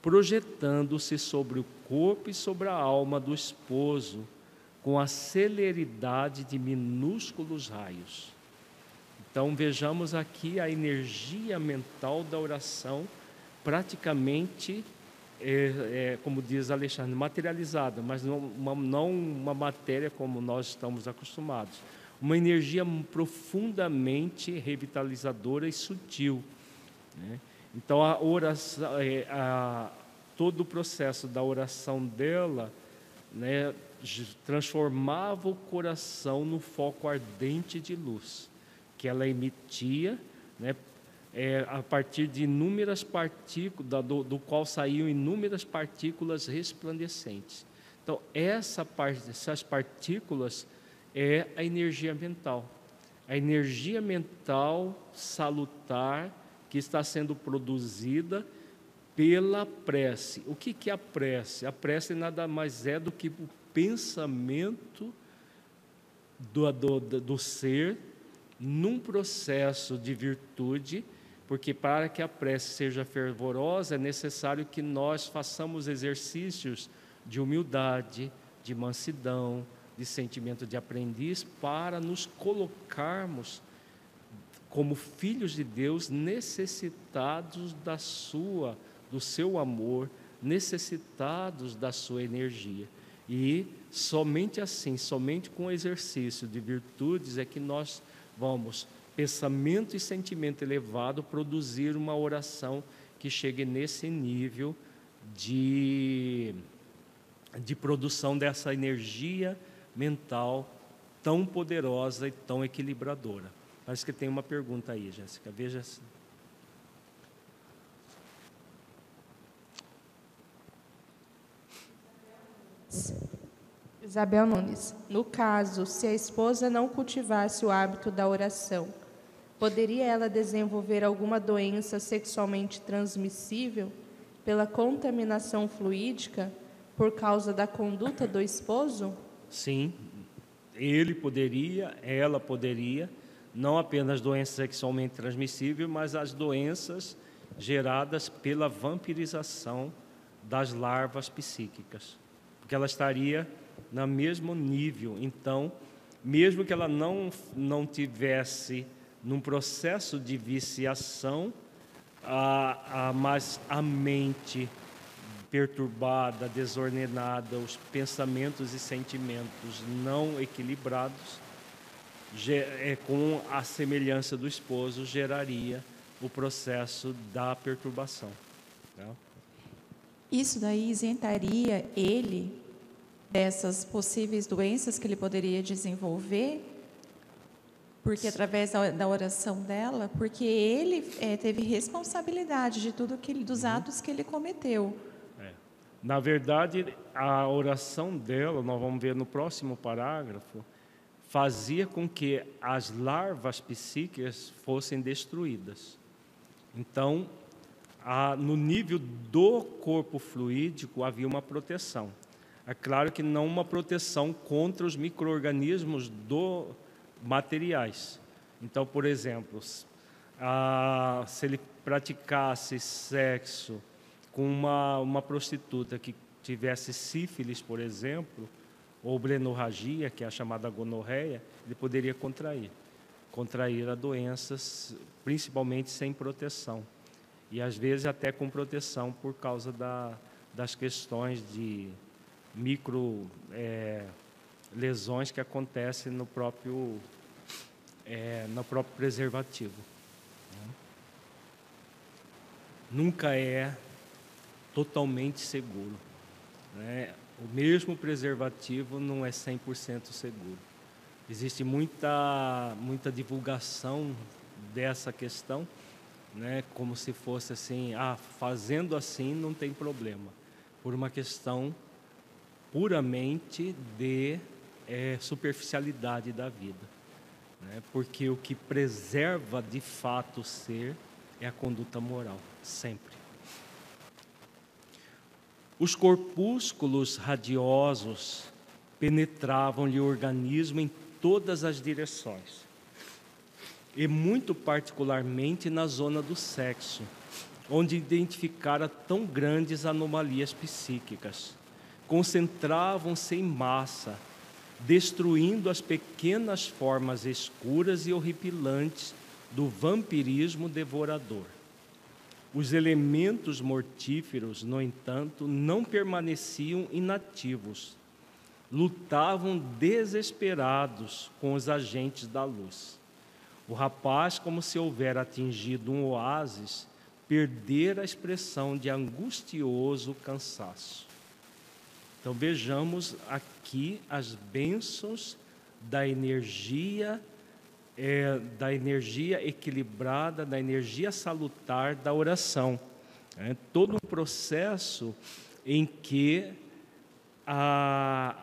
projetando-se sobre o corpo e sobre a alma do esposo com a celeridade de minúsculos raios. Então vejamos aqui a energia mental da oração praticamente, é, é, como diz Alexandre, materializada, mas não uma, não uma matéria como nós estamos acostumados. Uma energia profundamente revitalizadora e sutil. Né? Então a oração, é, a, todo o processo da oração dela né, transformava o coração no foco ardente de luz que ela emitia, né, é, a partir de inúmeras partículas, do, do, qual saíam inúmeras partículas resplandecentes. Então, essa essas partículas é a energia mental. A energia mental salutar que está sendo produzida pela prece. O que, que é a prece? A prece nada mais é do que o pensamento do, do, do ser num processo de virtude, porque para que a prece seja fervorosa é necessário que nós façamos exercícios de humildade, de mansidão, de sentimento de aprendiz, para nos colocarmos como filhos de Deus necessitados da sua, do seu amor, necessitados da sua energia. E somente assim, somente com o exercício de virtudes é que nós vamos, pensamento e sentimento elevado, produzir uma oração que chegue nesse nível de, de produção dessa energia mental tão poderosa e tão equilibradora. Parece que tem uma pergunta aí, Jéssica. Veja. Sim. Isabel Nunes. No caso, se a esposa não cultivasse o hábito da oração, poderia ela desenvolver alguma doença sexualmente transmissível pela contaminação fluídica por causa da conduta do esposo? Sim, ele poderia, ela poderia, não apenas doenças sexualmente transmissíveis, mas as doenças geradas pela vampirização das larvas psíquicas, porque ela estaria no mesmo nível. Então, mesmo que ela não, não tivesse num processo de viciação, a, a, mas a mente perturbada, desordenada, os pensamentos e sentimentos não equilibrados, é, com a semelhança do esposo, geraria o processo da perturbação. Né? Isso daí isentaria ele dessas possíveis doenças que ele poderia desenvolver, porque através da oração dela, porque ele é, teve responsabilidade de tudo que ele, dos uhum. atos que ele cometeu. Na verdade, a oração dela, nós vamos ver no próximo parágrafo, fazia com que as larvas psíquicas fossem destruídas. Então, a, no nível do corpo fluídico havia uma proteção. É claro que não uma proteção contra os micro-organismos do materiais. Então, por exemplo, a, se ele praticasse sexo com uma, uma prostituta que tivesse sífilis, por exemplo, ou blenorragia, que é a chamada gonorreia, ele poderia contrair. Contrair a doenças, principalmente sem proteção. E às vezes até com proteção por causa da, das questões de micro é, lesões que acontecem no próprio, é, no próprio preservativo. Nunca é totalmente seguro. Né? O mesmo preservativo não é 100% seguro. Existe muita, muita divulgação dessa questão, né? como se fosse assim, ah, fazendo assim não tem problema, por uma questão puramente de é, superficialidade da vida. Né? Porque o que preserva de fato o ser é a conduta moral, sempre. Os corpúsculos radiosos penetravam-lhe o organismo em todas as direções, e muito particularmente na zona do sexo, onde identificara tão grandes anomalias psíquicas concentravam-se em massa, destruindo as pequenas formas escuras e horripilantes do vampirismo devorador. Os elementos mortíferos, no entanto, não permaneciam inativos. Lutavam desesperados com os agentes da luz. O rapaz, como se houver atingido um oásis, perdera a expressão de angustioso cansaço. Então vejamos aqui as bênçãos da energia é, da energia equilibrada, da energia salutar da oração. É todo um processo em que a,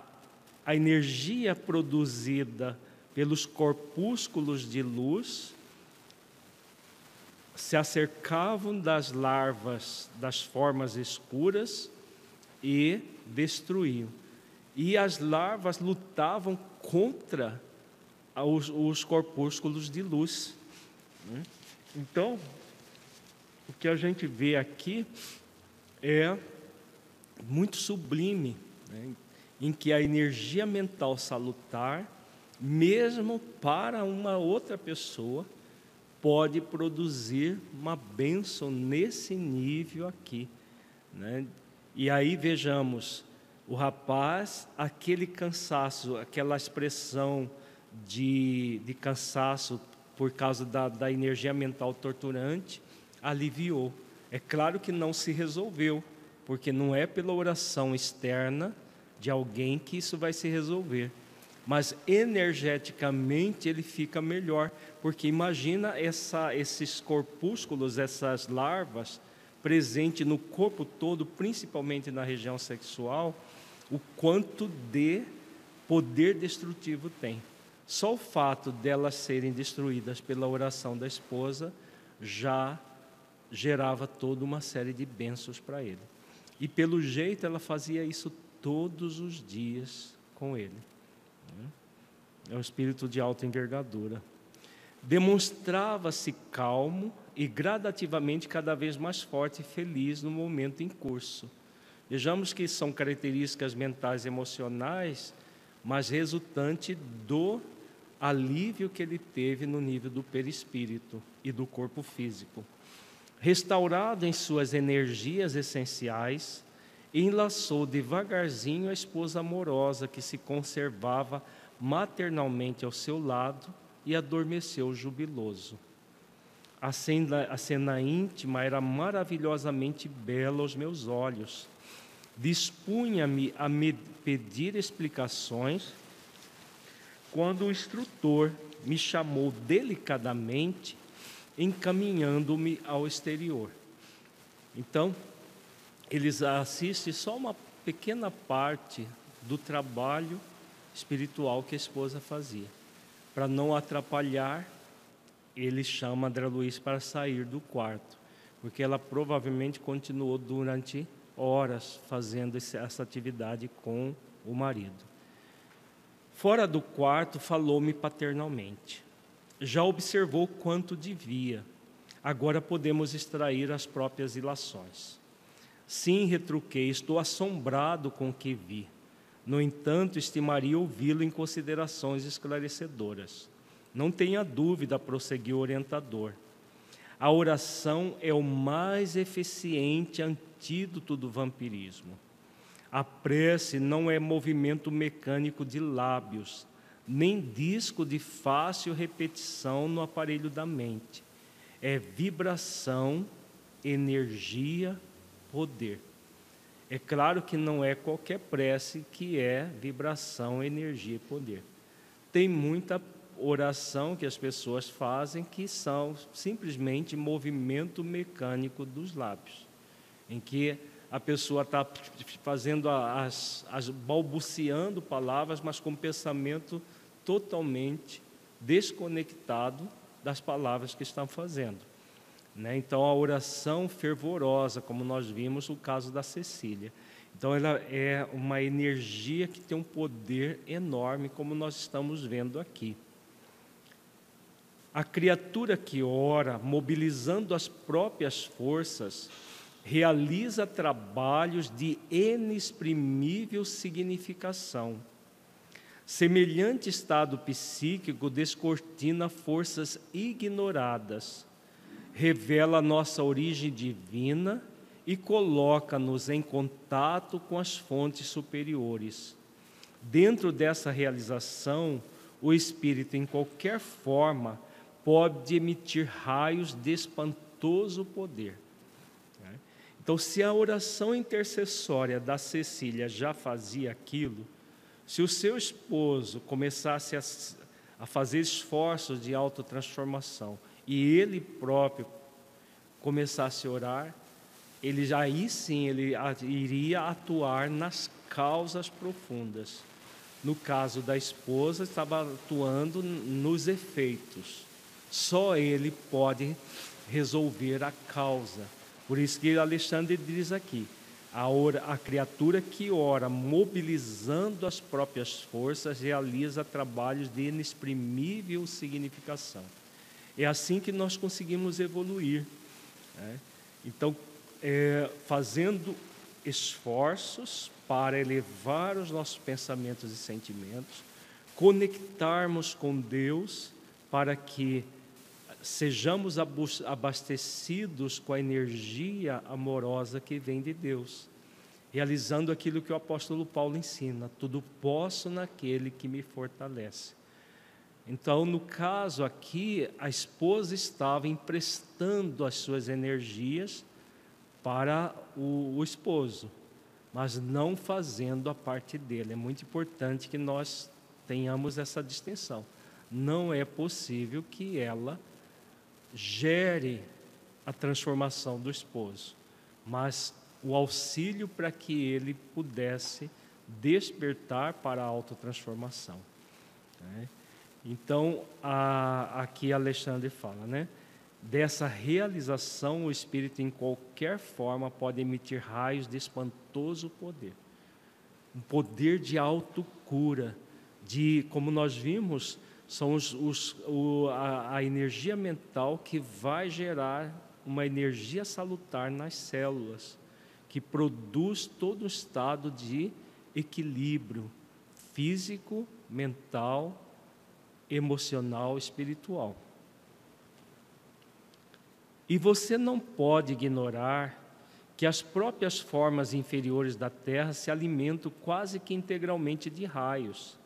a energia produzida pelos corpúsculos de luz se acercavam das larvas das formas escuras e destruíam. E as larvas lutavam contra os, os corpúsculos de luz. Né? Então, o que a gente vê aqui é muito sublime, né? em que a energia mental salutar, mesmo para uma outra pessoa, pode produzir uma bênção nesse nível aqui. Né? E aí vejamos, o rapaz, aquele cansaço, aquela expressão de, de cansaço por causa da, da energia mental torturante, aliviou. É claro que não se resolveu, porque não é pela oração externa de alguém que isso vai se resolver. Mas energeticamente ele fica melhor, porque imagina essa, esses corpúsculos, essas larvas, presente no corpo todo, principalmente na região sexual, o quanto de poder destrutivo tem. Só o fato delas serem destruídas pela oração da esposa já gerava toda uma série de bênçãos para ele. E pelo jeito ela fazia isso todos os dias com ele. É um espírito de alta envergadura. Demonstrava-se calmo e gradativamente cada vez mais forte e feliz no momento em curso. Vejamos que são características mentais e emocionais, mas resultante do alívio que ele teve no nível do perispírito e do corpo físico. Restaurado em suas energias essenciais, enlaçou devagarzinho a esposa amorosa que se conservava maternalmente ao seu lado e adormeceu jubiloso. A cena, a cena íntima era maravilhosamente bela aos meus olhos. Dispunha-me a me pedir explicações quando o instrutor me chamou delicadamente, encaminhando-me ao exterior. Então, eles assistem só uma pequena parte do trabalho espiritual que a esposa fazia. Para não atrapalhar, ele chama André Luiz para sair do quarto, porque ela provavelmente continuou durante horas fazendo essa atividade com o marido. Fora do quarto, falou-me paternalmente. Já observou quanto devia. Agora podemos extrair as próprias ilações. Sim, retruquei, estou assombrado com o que vi. No entanto, estimaria ouvi-lo em considerações esclarecedoras. Não tenha dúvida, prosseguiu o orientador. A oração é o mais eficiente antídoto do vampirismo. A prece não é movimento mecânico de lábios, nem disco de fácil repetição no aparelho da mente. É vibração, energia, poder. É claro que não é qualquer prece que é vibração, energia e poder. Tem muita oração que as pessoas fazem que são simplesmente movimento mecânico dos lábios, em que a pessoa está fazendo as, as balbuciando palavras, mas com pensamento totalmente desconectado das palavras que estão fazendo. Né? Então, a oração fervorosa, como nós vimos no caso da Cecília. Então, ela é uma energia que tem um poder enorme, como nós estamos vendo aqui. A criatura que ora, mobilizando as próprias forças, realiza trabalhos de inexprimível significação. Semelhante estado psíquico descortina forças ignoradas, revela nossa origem divina e coloca-nos em contato com as fontes superiores. Dentro dessa realização, o espírito, em qualquer forma, pode emitir raios de espantoso poder. Então, se a oração intercessória da Cecília já fazia aquilo, se o seu esposo começasse a, a fazer esforços de autotransformação e ele próprio começasse a orar, ele já aí sim ele iria atuar nas causas profundas. No caso da esposa, estava atuando nos efeitos. Só ele pode resolver a causa. Por isso que Alexandre diz aqui: a, ora, a criatura que ora, mobilizando as próprias forças, realiza trabalhos de inexprimível significação. É assim que nós conseguimos evoluir. Né? Então, é, fazendo esforços para elevar os nossos pensamentos e sentimentos, conectarmos com Deus para que sejamos abastecidos com a energia amorosa que vem de Deus, realizando aquilo que o apóstolo Paulo ensina: tudo posso naquele que me fortalece. Então, no caso aqui, a esposa estava emprestando as suas energias para o, o esposo, mas não fazendo a parte dele. É muito importante que nós tenhamos essa distinção. Não é possível que ela gere a transformação do esposo, mas o auxílio para que ele pudesse despertar para a autotransformação. Né? Então, a, aqui Alexandre fala, né? Dessa realização, o espírito, em qualquer forma, pode emitir raios de espantoso poder. Um poder de autocura, de, como nós vimos, são os, os, o, a, a energia mental que vai gerar uma energia salutar nas células, que produz todo um estado de equilíbrio físico, mental, emocional, espiritual. E você não pode ignorar que as próprias formas inferiores da Terra se alimentam quase que integralmente de raios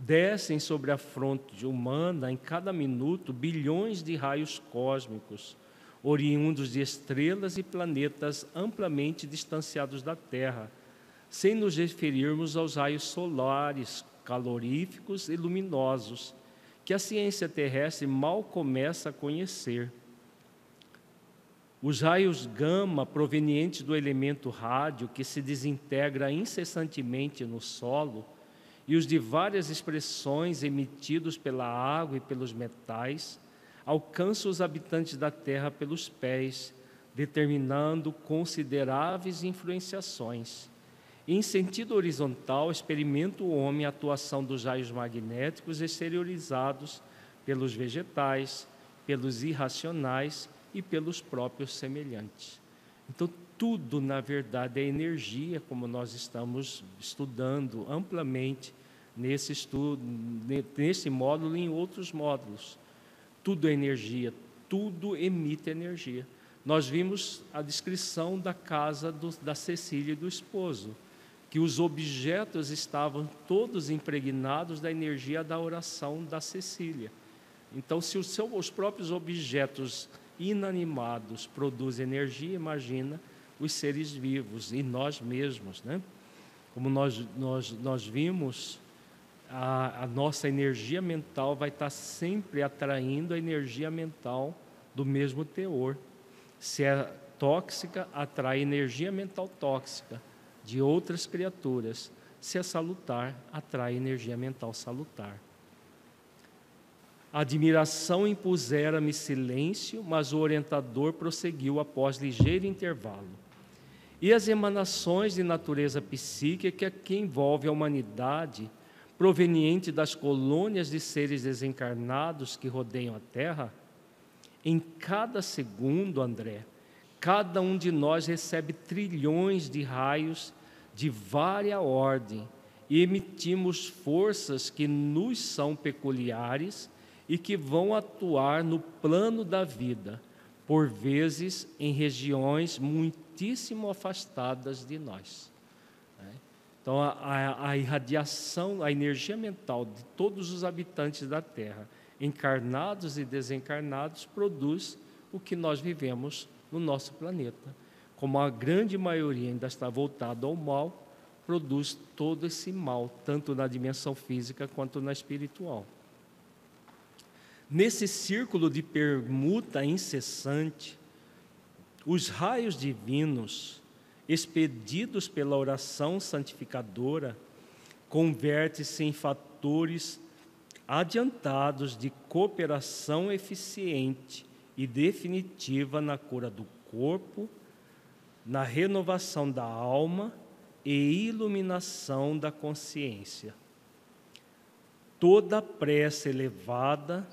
descem sobre a fronte humana em cada minuto bilhões de raios cósmicos, oriundos de estrelas e planetas amplamente distanciados da Terra, sem nos referirmos aos raios solares, caloríficos e luminosos, que a ciência terrestre mal começa a conhecer. Os raios gama provenientes do elemento rádio, que se desintegra incessantemente no solo, e os de várias expressões emitidos pela água e pelos metais alcançam os habitantes da terra pelos pés, determinando consideráveis influenciações. Em sentido horizontal, experimenta o homem a atuação dos raios magnéticos exteriorizados pelos vegetais, pelos irracionais e pelos próprios semelhantes. Então, tudo, na verdade, é energia, como nós estamos estudando amplamente nesse estudo, nesse módulo e em outros módulos. Tudo é energia, tudo emite energia. Nós vimos a descrição da casa do, da Cecília e do esposo, que os objetos estavam todos impregnados da energia da oração da Cecília. Então, se os, seus, os próprios objetos inanimados produzem energia, imagina os seres vivos e nós mesmos, né? Como nós, nós, nós vimos a, a nossa energia mental vai estar sempre atraindo a energia mental do mesmo teor. Se é tóxica, atrai energia mental tóxica de outras criaturas. Se é salutar, atrai energia mental salutar. A admiração impusera-me silêncio, mas o orientador prosseguiu após ligeiro intervalo. E as emanações de natureza psíquica que envolve a humanidade proveniente das colônias de seres desencarnados que rodeiam a Terra, em cada segundo, André, cada um de nós recebe trilhões de raios de vária ordem, e emitimos forças que nos são peculiares e que vão atuar no plano da vida, por vezes em regiões muitíssimo afastadas de nós. Então, a, a, a irradiação, a energia mental de todos os habitantes da Terra, encarnados e desencarnados, produz o que nós vivemos no nosso planeta. Como a grande maioria ainda está voltada ao mal, produz todo esse mal, tanto na dimensão física quanto na espiritual. Nesse círculo de permuta incessante, os raios divinos, expedidos pela oração santificadora, convertem-se em fatores adiantados de cooperação eficiente e definitiva na cura do corpo, na renovação da alma e iluminação da consciência. Toda prece elevada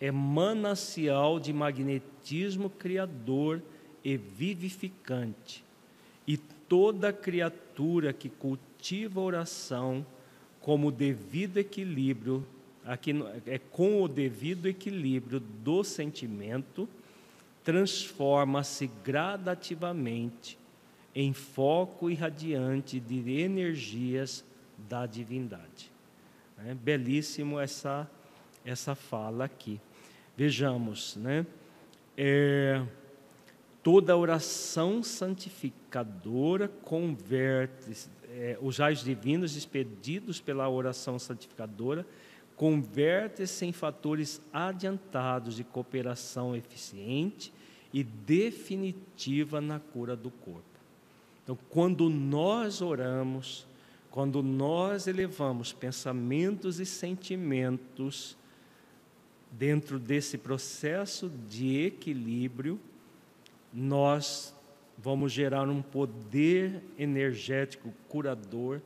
é manancial de magnetismo criador e vivificante, e toda criatura que cultiva oração como devido equilíbrio, aqui é com o devido equilíbrio do sentimento, transforma-se gradativamente em foco irradiante de energias da divindade. É belíssimo essa, essa fala aqui. Vejamos, né? É, toda oração santificadora converte, é, os raios divinos expedidos pela oração santificadora converte-se em fatores adiantados de cooperação eficiente e definitiva na cura do corpo. Então, quando nós oramos, quando nós elevamos pensamentos e sentimentos dentro desse processo de equilíbrio, nós vamos gerar um poder energético curador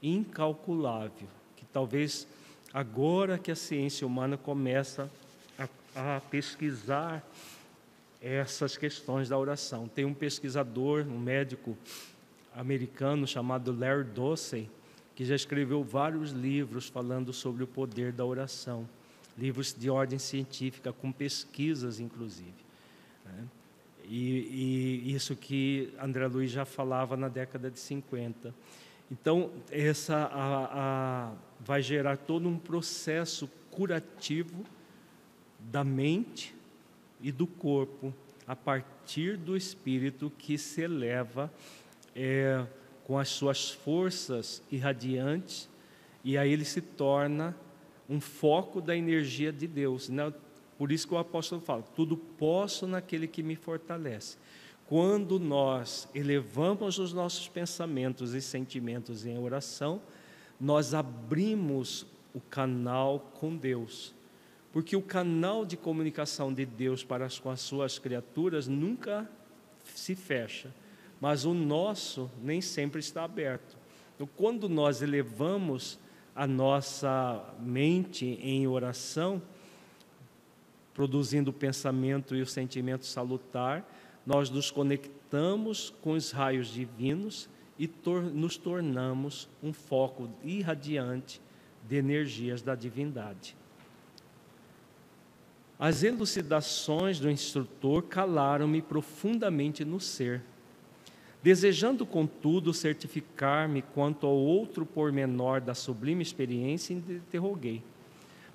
incalculável, que talvez agora que a ciência humana começa a, a pesquisar essas questões da oração. Tem um pesquisador, um médico americano chamado Larry Dossey, que já escreveu vários livros falando sobre o poder da oração, livros de ordem científica, com pesquisas, inclusive. Né? E, e, isso que André Luiz já falava na década de 50. Então, essa a, a, vai gerar todo um processo curativo da mente, e do corpo a partir do espírito que se eleva é, com as suas forças irradiantes e aí ele se torna um foco da energia de Deus. Né? Por isso que o apóstolo fala: tudo posso naquele que me fortalece. Quando nós elevamos os nossos pensamentos e sentimentos em oração, nós abrimos o canal com Deus. Porque o canal de comunicação de Deus para com as suas criaturas nunca se fecha, mas o nosso nem sempre está aberto. Então, quando nós elevamos a nossa mente em oração, produzindo o pensamento e o sentimento salutar, nós nos conectamos com os raios divinos e tor nos tornamos um foco irradiante de energias da divindade. As elucidações do instrutor calaram-me profundamente no ser. Desejando, contudo, certificar-me quanto ao outro pormenor da sublime experiência, interroguei.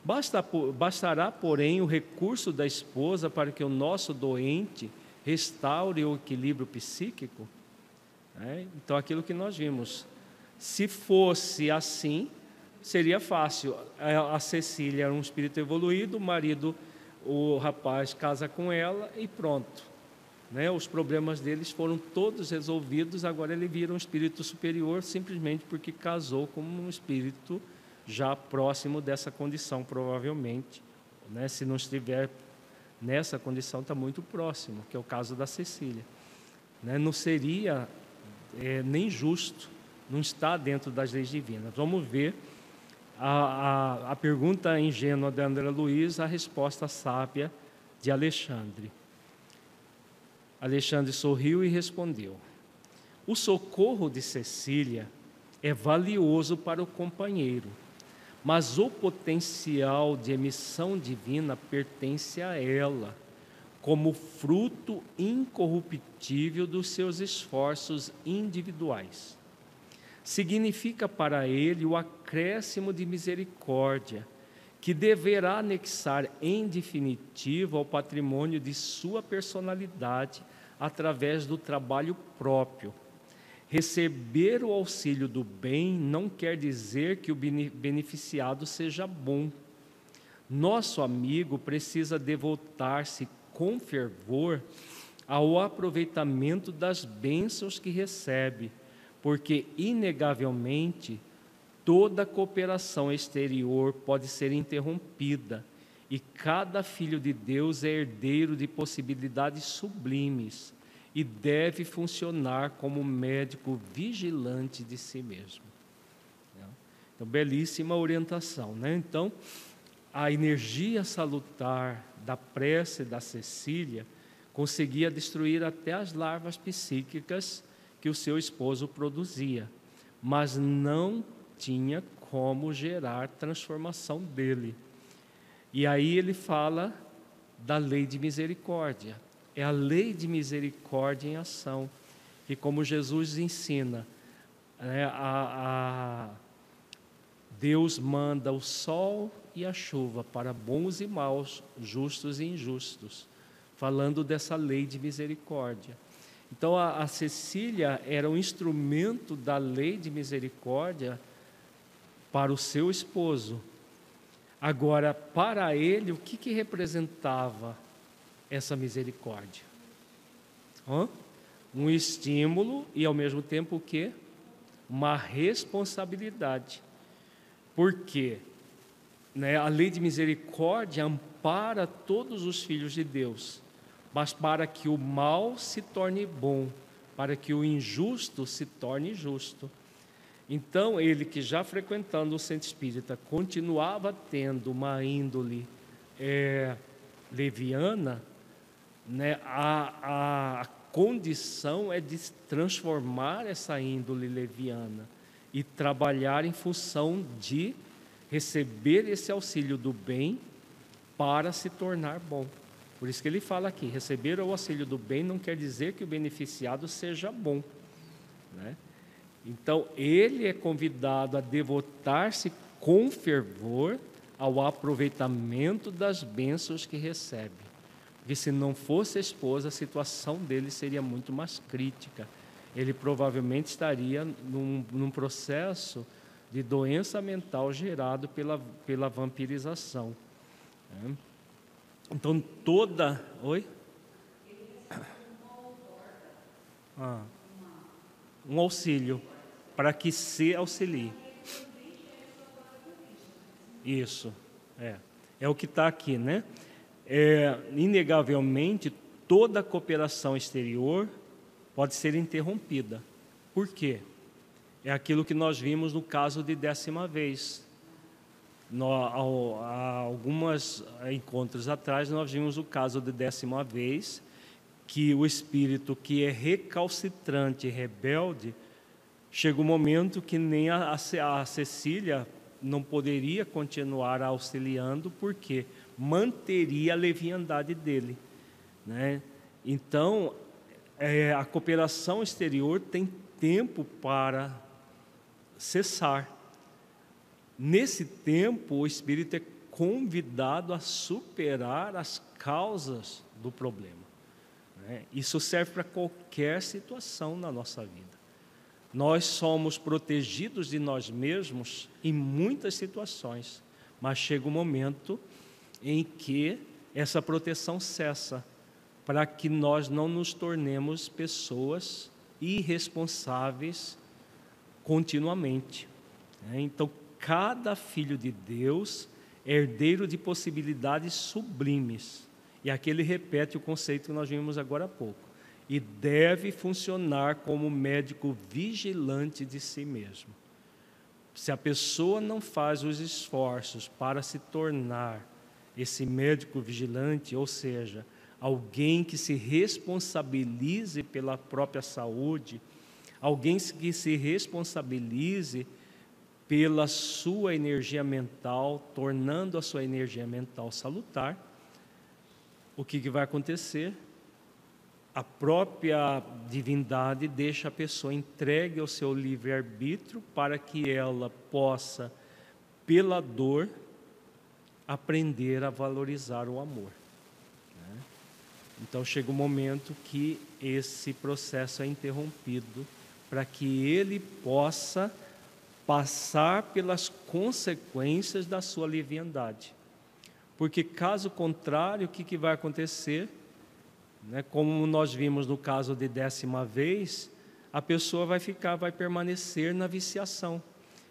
Basta, bastará, porém, o recurso da esposa para que o nosso doente restaure o equilíbrio psíquico? É, então, aquilo que nós vimos. Se fosse assim, seria fácil. A Cecília era um espírito evoluído, o marido o rapaz casa com ela e pronto. Né? Os problemas deles foram todos resolvidos, agora ele vira um espírito superior simplesmente porque casou com um espírito já próximo dessa condição, provavelmente. Né? Se não estiver nessa condição, está muito próximo, que é o caso da Cecília. Né? Não seria é, nem justo, não está dentro das leis divinas. Vamos ver a, a, a pergunta ingênua de André Luiz, a resposta sábia de Alexandre. Alexandre sorriu e respondeu: O socorro de Cecília é valioso para o companheiro, mas o potencial de emissão divina pertence a ela, como fruto incorruptível dos seus esforços individuais. Significa para ele o acréscimo de misericórdia que deverá anexar em definitivo ao patrimônio de sua personalidade através do trabalho próprio. Receber o auxílio do bem não quer dizer que o beneficiado seja bom. Nosso amigo precisa devotar-se com fervor ao aproveitamento das bênçãos que recebe, porque, inegavelmente, toda cooperação exterior pode ser interrompida e cada filho de Deus é herdeiro de possibilidades sublimes e deve funcionar como médico vigilante de si mesmo. Então, belíssima orientação, né? Então, a energia salutar da prece da Cecília conseguia destruir até as larvas psíquicas que o seu esposo produzia, mas não tinha como gerar transformação dele. E aí ele fala da lei de misericórdia. É a lei de misericórdia em ação. E como Jesus ensina, né, a, a Deus manda o sol e a chuva para bons e maus, justos e injustos, falando dessa lei de misericórdia. Então a, a Cecília era um instrumento da lei de misericórdia para o seu esposo. Agora, para ele, o que, que representava essa misericórdia? Hã? Um estímulo e, ao mesmo tempo, o quê? Uma responsabilidade. Por quê? Né, a lei de misericórdia ampara todos os filhos de Deus, mas para que o mal se torne bom, para que o injusto se torne justo. Então, ele que já frequentando o centro espírita continuava tendo uma índole é, leviana, né, a, a condição é de transformar essa índole leviana e trabalhar em função de receber esse auxílio do bem para se tornar bom. Por isso que ele fala aqui: receber o auxílio do bem não quer dizer que o beneficiado seja bom. Né? Então, ele é convidado a devotar-se com fervor ao aproveitamento das bênçãos que recebe. Porque se não fosse a esposa, a situação dele seria muito mais crítica. Ele provavelmente estaria num, num processo de doença mental gerado pela, pela vampirização. Né? Então, toda. Oi? Ah, um auxílio para que se auxilie. Isso, é. É o que está aqui, né? É, inegavelmente, toda cooperação exterior pode ser interrompida. Por quê? É aquilo que nós vimos no caso de décima vez. No, há alguns encontros atrás, nós vimos o caso de décima vez, que o espírito que é recalcitrante rebelde chega um momento que nem a, a Cecília não poderia continuar auxiliando, porque manteria a leviandade dele. Né? Então, é, a cooperação exterior tem tempo para cessar. Nesse tempo, o espírito é convidado a superar as causas do problema. Né? Isso serve para qualquer situação na nossa vida. Nós somos protegidos de nós mesmos em muitas situações, mas chega um momento em que essa proteção cessa, para que nós não nos tornemos pessoas irresponsáveis continuamente. Né? Então, cada filho de Deus é herdeiro de possibilidades sublimes. E aqui ele repete o conceito que nós vimos agora há pouco e deve funcionar como médico vigilante de si mesmo. Se a pessoa não faz os esforços para se tornar esse médico vigilante, ou seja, alguém que se responsabilize pela própria saúde, alguém que se responsabilize pela sua energia mental, tornando a sua energia mental salutar, o que, que vai acontecer? A própria divindade deixa a pessoa entregue ao seu livre-arbítrio para que ela possa, pela dor, aprender a valorizar o amor. Né? Então chega um momento que esse processo é interrompido para que ele possa passar pelas consequências da sua leviandade. Porque caso contrário, o que, que vai acontecer? Né, como nós vimos no caso de décima vez, a pessoa vai ficar, vai permanecer na viciação.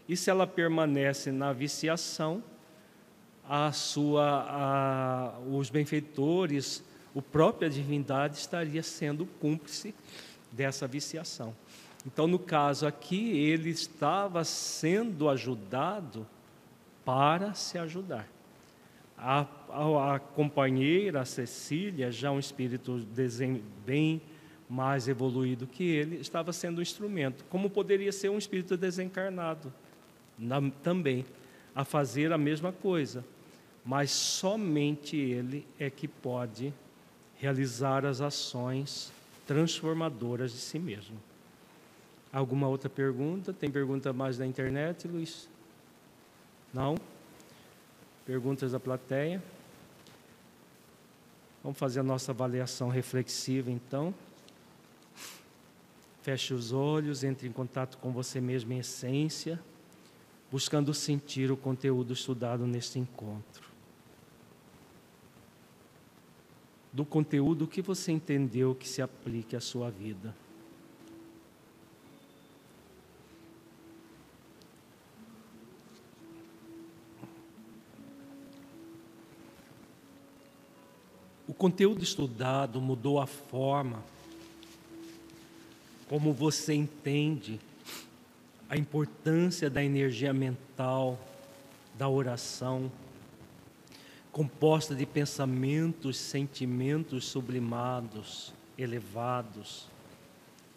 E se ela permanece na viciação, a sua, a, os benfeitores, o própria divindade estaria sendo cúmplice dessa viciação. Então, no caso aqui, ele estava sendo ajudado para se ajudar. A, a, a companheira, a Cecília, já um espírito bem mais evoluído que ele, estava sendo um instrumento, como poderia ser um espírito desencarnado na, também, a fazer a mesma coisa. Mas somente ele é que pode realizar as ações transformadoras de si mesmo. Alguma outra pergunta? Tem pergunta mais da internet, Luiz? Não? Perguntas da plateia? Vamos fazer a nossa avaliação reflexiva então. Feche os olhos, entre em contato com você mesmo em essência, buscando sentir o conteúdo estudado neste encontro. Do conteúdo que você entendeu que se aplique à sua vida. O conteúdo estudado mudou a forma como você entende a importância da energia mental, da oração, composta de pensamentos, sentimentos sublimados, elevados,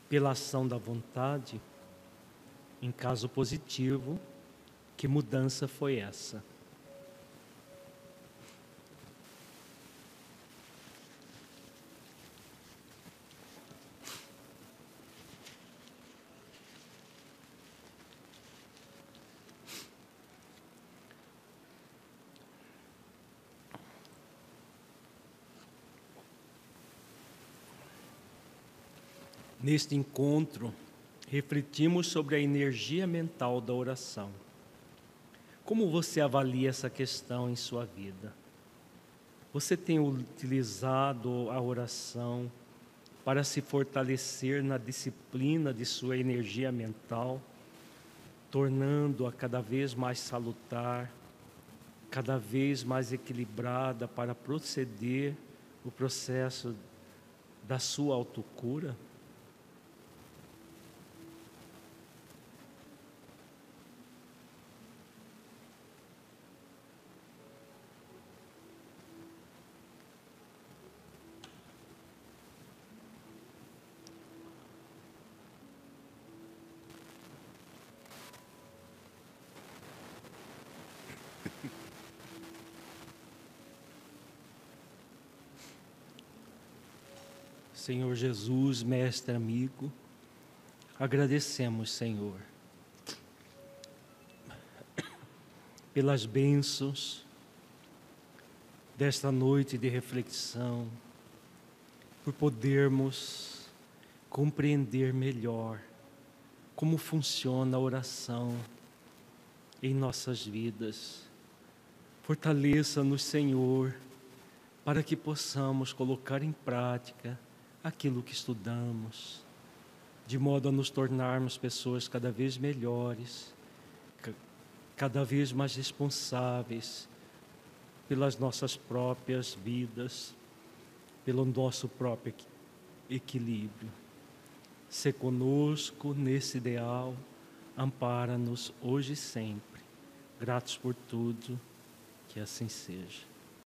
pela ação da vontade? Em caso positivo, que mudança foi essa? Neste encontro, refletimos sobre a energia mental da oração. Como você avalia essa questão em sua vida? Você tem utilizado a oração para se fortalecer na disciplina de sua energia mental, tornando-a cada vez mais salutar, cada vez mais equilibrada para proceder o processo da sua autocura? Senhor Jesus, mestre amigo, agradecemos, Senhor, pelas bênçãos desta noite de reflexão, por podermos compreender melhor como funciona a oração em nossas vidas. Fortaleça-nos, Senhor, para que possamos colocar em prática aquilo que estudamos, de modo a nos tornarmos pessoas cada vez melhores, cada vez mais responsáveis pelas nossas próprias vidas, pelo nosso próprio equilíbrio. Se conosco nesse ideal, ampara-nos hoje e sempre. Gratos por tudo, que assim seja.